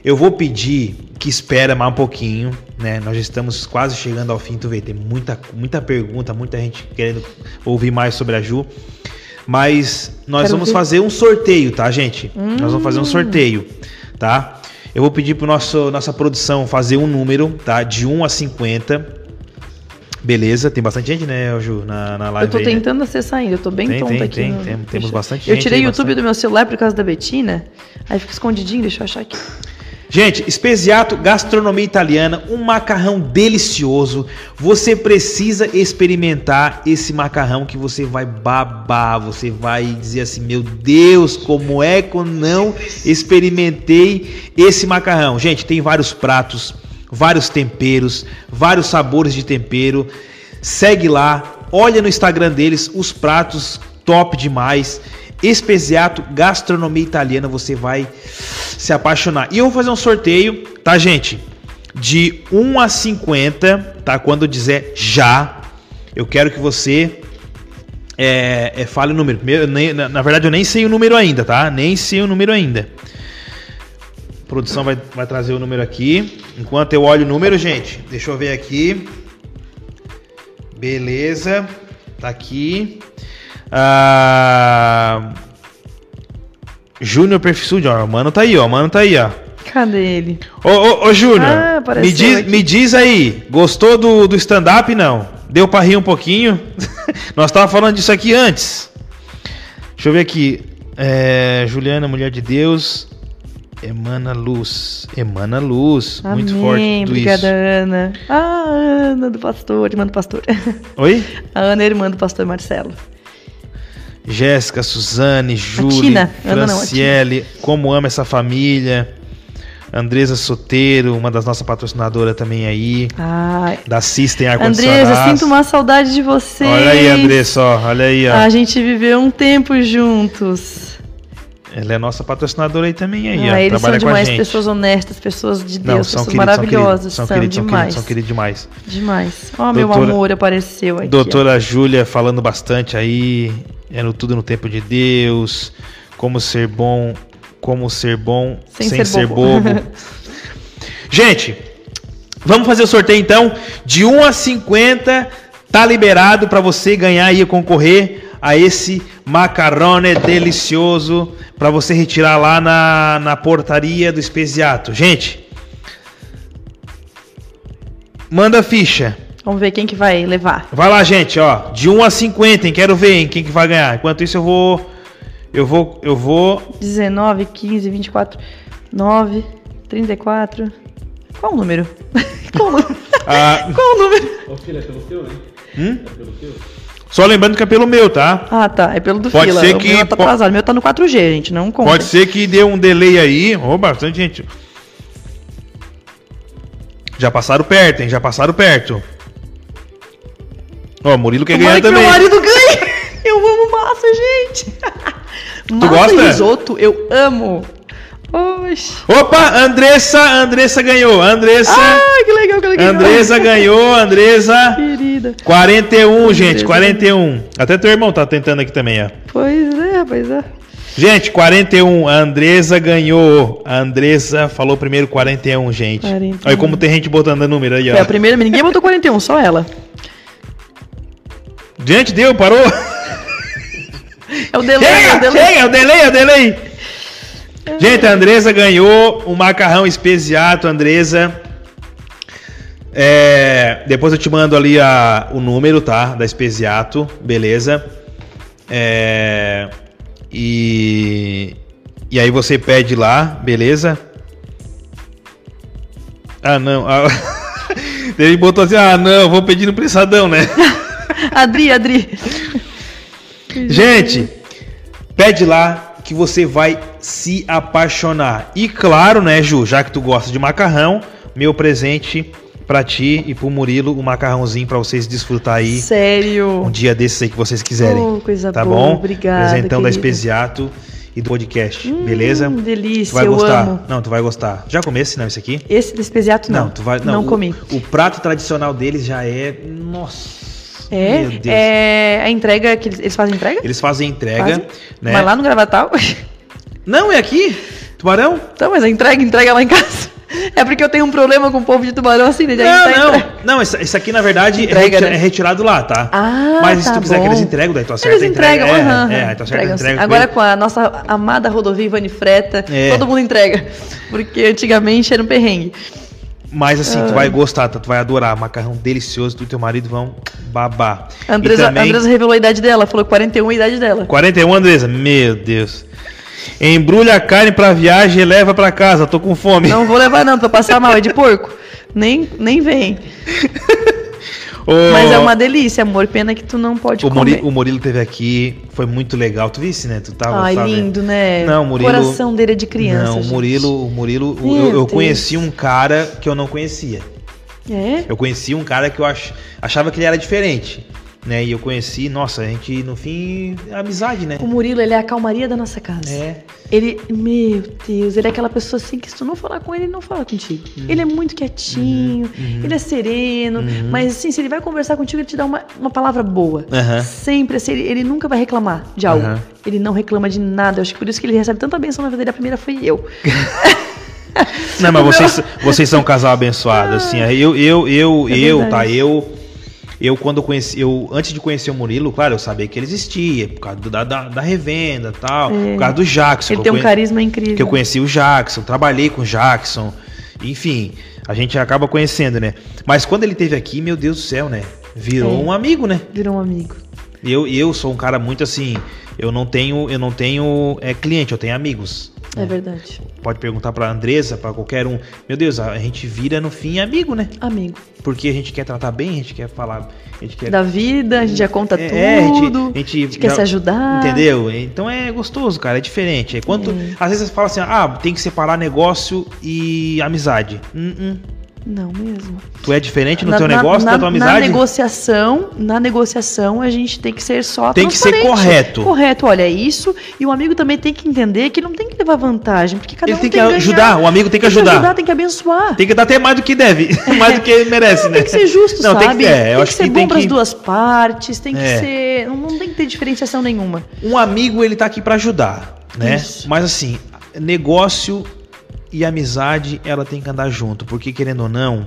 eu vou pedir que espera mais um pouquinho, né? Nós estamos quase chegando ao fim, tu vê, tem muita, muita pergunta, muita gente querendo ouvir mais sobre a Ju. Mas nós Quero vamos ver. fazer um sorteio, tá, gente? Nós vamos fazer um sorteio, tá? Eu vou pedir para nosso nossa produção fazer um número, tá? De 1 a 50. Beleza, tem bastante gente, né, Ju, na, na live Eu tô aí, né? tentando acessar ainda, eu tô bem Tem, tonta tem, aqui. tem, no- tem- temos bastante Eu gente tirei aí, o YouTube bastante. do meu celular por causa da Betina, aí fica escondidinho, deixa eu achar aqui. Gente, Espesiato Gastronomia Italiana, um macarrão delicioso. Você precisa experimentar esse macarrão que você vai babar, você vai dizer assim: "Meu Deus, como é que eu não experimentei esse macarrão?". Gente, tem vários pratos, vários temperos, vários sabores de tempero. Segue lá, olha no Instagram deles os pratos top demais. Espesiato Gastronomia Italiana, você vai se apaixonar. E eu vou fazer um sorteio, tá, gente? De 1 a 50, tá? Quando eu dizer já, eu quero que você é, é, fale o número. Nem- na, na verdade, eu nem sei o número ainda, tá? Nem sei o número ainda. A produção vai, vai trazer o número aqui. Enquanto eu olho o número, gente, deixa eu ver aqui. Beleza, tá aqui. Ah, Júnior Perfisude, ó, o mano tá aí, ó, o mano tá aí, ó. Cadê ele? Ô, ô, ô Júnior, Ah, me, diz, aqui. me diz aí, gostou do, do stand-up, não? Deu pra rir um pouquinho? Nós tava falando disso aqui antes. Deixa eu ver aqui. É, Juliana, Mulher de Deus, emana luz. Emana luz, muito Amém, forte tudo obrigada, isso. Ana. Ah, Ana do pastor, irmã do pastor. Oi? A Ana é irmã do pastor Marcelo. Jéssica, Suzane, Júlia. Ana não, Franciele, como ama essa família. Andresa Soteiro, uma das nossas patrocinadoras também aí. Ai, Da System Andresa, Ar-Condicionado. sinto uma saudade de vocês. Olha aí, Andressa, ó. Olha aí, ó. A gente viveu um tempo juntos. Ela é nossa patrocinadora aí também aí, ah, ó. eles são demais, pessoas honestas, pessoas de Deus, Não, pessoas são queridos, maravilhosas. são São, queridos, são queridos, demais. são queridos demais. Demais. Ó, meu Doutora- amor apareceu aqui. ó. Doutora Júlia falando bastante aí, é no tudo no tempo de Deus, como ser bom, como ser bom sem, Sem ser, ser bobo. bobo. Gente, vamos fazer o sorteio então, de 1 a 50, tá liberado para você ganhar e concorrer a esse macarrone delicioso para você retirar lá na, na portaria do Espesiato. Gente, manda ficha. Vamos ver quem que vai levar. Vai lá, gente, ó. De 1 a 50, hein? Quero ver, hein? Quem que vai ganhar. Enquanto isso, eu vou. Eu vou. Eu vou. 19, 15, 24, 9, 34. Qual o número? Qual o número? ah, Qual o número? Ô filho, é pelo teu, né? hum? É pelo teu? Só lembrando que é pelo meu, tá? Ah, tá. É pelo do Pode fila. ser o que meu tá po- atrasado. O meu tá no 4G, gente. Não conta. Pode ser que dê um delay aí. Ô, bastante gente. Já passaram perto, hein? Já passaram perto. Ó, Murilo quer Tomara ganhar que também. meu marido ganhe. Eu amo massa, gente. massa gosta? e risoto, eu amo. Oxi. Opa, Andressa, Andressa ganhou. Andressa, Ai, que legal, que legal. Andressa ganhou, Andressa. Querida. 41, gente, Andressa. 41. Até teu irmão tá tentando aqui também, ó. Pois é, pois é. Gente, 41. A Andressa ganhou. A Andressa falou primeiro 41, gente. 41. Olha como tem gente botando número aí, ó. Foi a primeira, ninguém botou 41, só ela. Gente, deu, parou? É o delay, é o Chega, delay. chega, é o delay, é o delay. Gente, a Andressa ganhou o macarrão especiato, Andressa. É, depois eu te mando ali a, o número, tá? Da especiato, beleza? É, e, e aí você pede lá, beleza? Ah, não. Ah, ele botou assim, ah, não, vou pedir no pressadão, né? Adri, Adri. Gente, pede lá que você vai se apaixonar. E claro, né, Ju, já que tu gosta de macarrão, meu presente pra ti e pro Murilo, o macarrãozinho pra vocês desfrutar aí um Sério. dia desses aí que vocês quiserem. Oh, coisa tá boa, bom? obrigada, Presentão da. Espesiato e do podcast, beleza? Hum, Tu delícia, vai eu gostar. amo. Não, tu vai gostar. Já comesse não esse aqui? Esse despesiato não. Não, tu vai Não, o- comi. O, prato tradicional deles já é, nossa. É, Meu Deus. é a entrega que eles, eles fazem entrega? Eles fazem entrega, Fazem? né? Mas lá no Gravatal? Não, é aqui. Tubarão? Então, mas a entrega, entrega lá em casa. É porque eu tenho um problema com o povo de tubarão assim, né? Não, tá não. Não, isso, isso aqui na verdade é, Entrega, reti- né? é retirado lá, tá? Ah, Mas se tá tu quiser bom. que eles entregam, daí tua certa Eles entregam, entrega. aham, é, é, aham. aí tua certa Entregam entrega. Agora com a nossa amada rodovia Ivani Freta, É. todo mundo entrega. Porque antigamente era um perrengue. Mas assim, tu vai gostar, tá? tu vai adorar. Macarrão delicioso, tu e teu marido vão babar. A Andresa, também, Andresa revelou a idade dela, falou 41 é a idade dela. 41, Andresa? Meu Deus. Embrulha a carne pra viagem e leva pra casa, tô com fome. Não vou levar não, pra passar mal, é de porco. Nem, nem vem. Ô, Mas é uma delícia, amor. Pena que tu não pode o, comer. O Murilo teve aqui, foi muito legal. Tu visse, né? Tu tava, Ai, sabe? lindo, né? Não, o Murilo- O coração dele é de criança. Não, o. Murilo, o Murilo, o- Meu eu, eu conheci um cara que eu não conhecia. É? Eu conheci um cara que eu ach, achava que ele era diferente, né? E eu conheci, nossa, a gente, no fim, é amizade, né? O Murilo, ele é a calmaria da nossa casa. É. Ele, meu Deus, ele é aquela pessoa assim que se tu não falar com ele, ele não fala contigo. Uhum. Ele é muito quietinho, ele é sereno, Uhum. mas assim, se ele vai conversar contigo, ele te dá uma, uma palavra boa. Sempre, assim, ele, ele nunca vai reclamar de algo. Ele não reclama de nada. Eu acho que por isso que ele recebe tanta benção na vida dele. A primeira foi eu. Não, mas vocês, vocês são um casal abençoado, assim. Eu, eu, eu, É eu, tá? Eu, eu quando conheci, eu antes de conhecer o Murilo, claro, eu sabia que ele existia por causa do- da, da, da revenda, tal, É. por causa do Jackson. Ele tem um conhe- carisma incrível. que eu conheci o Jackson, trabalhei com o Jackson, enfim, a gente acaba conhecendo, né? Mas quando ele teve aqui, meu Deus do céu, né? Virou É. um amigo, né? Virou um amigo. Eu, eu sou um cara muito assim, eu não tenho, eu não tenho é, cliente, eu tenho amigos. É verdade. Pode perguntar pra Andressa, pra qualquer um. Meu Deus, a gente vira no fim amigo, né? Amigo. Porque a gente quer tratar bem, a gente quer falar, a gente quer Da vida, a gente já conta É, é, a gente- tudo. a gente quer já- se ajudar. Entendeu? Então é gostoso, cara, é diferente. É quanto, É. às vezes você fala assim: "Ah, tem que separar negócio e amizade". Hum, hum. Não mesmo. Tu é diferente no Na- teu na- negócio, na, da tua Na amizade? negociação, na negociação a gente tem que ser só Tem que ser correto. Correto, olha, é isso. E o amigo também tem que entender que não tem que levar vantagem, porque cada Ele um tem tem que ganhar. ajudar, o amigo tem que Tem que ajudar. ajudar, tem que abençoar. Tem que dar até mais do que deve, mais do que merece, Não, né? tem que ser justo, Não, sabe? tem que, é, eu tem acho que ser que bom tem pras que duas partes, tem que É. ser. Não, não tem que ter diferenciação nenhuma. um amigo ele tá aqui pra ajudar, né? Isso. Mas assim, negócio e amizade ela tem que andar junto, porque querendo ou não,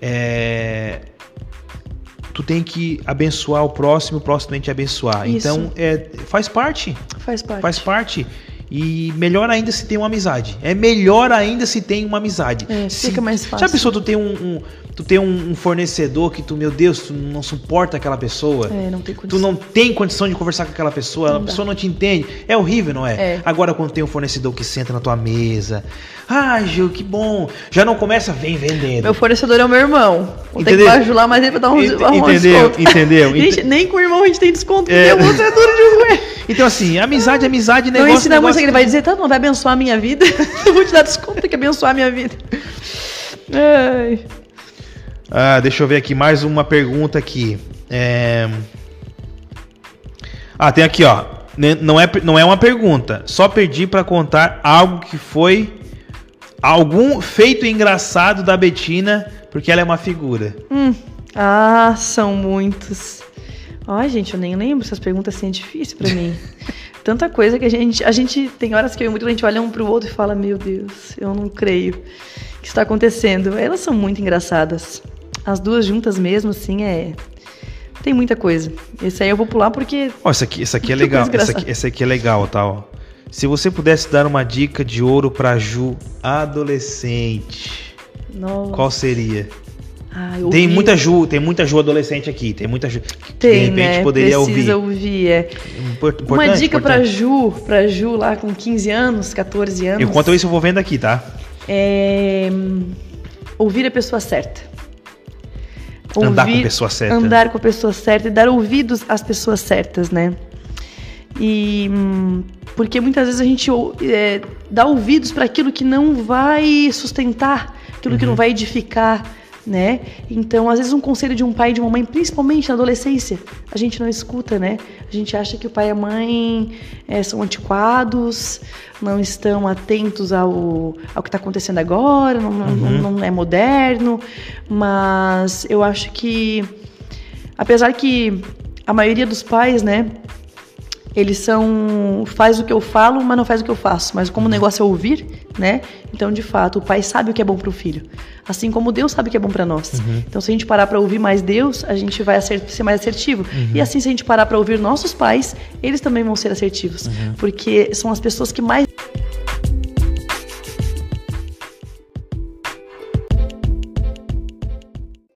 é tu tem que abençoar o próximo, o próximo tem que te abençoar. Isso. Então, é, faz parte, Faz parte. faz parte. E melhor ainda se tem uma amizade. É melhor ainda se tem uma amizade. É, Se- fica mais fácil. Já pensou tu ter um, um- tu ter um, um fornecedor que tu, meu Deus, tu não suporta aquela pessoa? É, não tem condição. Tu não tem condição de conversar com aquela pessoa, a Não pessoa não te entende. É horrível, não é? É. Agora, quando tem um fornecedor que senta na tua mesa. Ah, Gil, que bom. Já não começa, vem vendendo. Meu fornecedor é o meu irmão. Vou ter que Entendeu? bajular mais ele pra dar um, Ent- um entendeu? desconto. Entendeu? Gente, nem com o irmão a gente tem desconto, É. porque o outro é duro de ruim. Então, assim, amizade, amizade, Não negócio. ensina muito negócio... que ele vai dizer, tá bom, vai abençoar a minha vida. Eu vou te dar desconto, tem que abençoar a minha vida. Ai. Ah, deixa eu ver aqui mais uma pergunta aqui. É... Ah, tem aqui, ó. Não é, não é uma pergunta. Só perdi para contar algo que foi algum feito engraçado da Betina, porque ela é uma figura. Hum. Ah, são muitos. Ai, gente, eu nem lembro. Essas perguntas assim é difícil para mim. Tanta coisa que a gente. A gente tem horas que eu e muito a gente olha um pro outro e fala: Meu Deus, eu não creio que está acontecendo. Elas são muito engraçadas. As duas juntas mesmo, assim, é. Tem muita coisa. Esse aí eu vou pular porque. Ó, oh, esse aqui, esse aqui é legal. Esse aqui, esse aqui é legal, tal. Tá, Se você pudesse dar uma dica de ouro pra Ju adolescente, Nossa. qual seria? Ah, tem muita Ju, tem muita Ju adolescente aqui, tem muita Ju que tem, de repente né? poderia Precisa ouvir. ouvir é. Uma dica para Ju, para Ju lá com 15 anos, 14 anos. Enquanto isso eu vou vendo aqui, tá? É ouvir a pessoa certa. Ouvir, andar com a pessoa certa. Andar com a pessoa certa e dar ouvidos às pessoas certas, né? E hum, porque muitas vezes a gente é, dá ouvidos para aquilo que não vai sustentar, aquilo uhum. que não uhum. vai edificar né? Então, às vezes um conselho de um pai e de uma mãe, principalmente na adolescência, a gente não escuta, né? A gente acha que o pai e a mãe é, são antiquados, não estão atentos ao, ao que está acontecendo agora, não, uhum. não, não é moderno, mas eu acho que, apesar que a maioria dos pais, né, eles são faz o que eu falo, mas não faz o que eu faço. Mas como o negócio é ouvir, né? Então, de fato, o pai sabe o que é bom para o filho, assim como Deus sabe o que é bom para nós. Uhum. Então, se a gente parar para ouvir mais Deus, a gente vai ser mais assertivo. Uhum. E assim, se a gente parar para ouvir nossos pais, eles também vão ser assertivos, uhum. porque são as pessoas que mais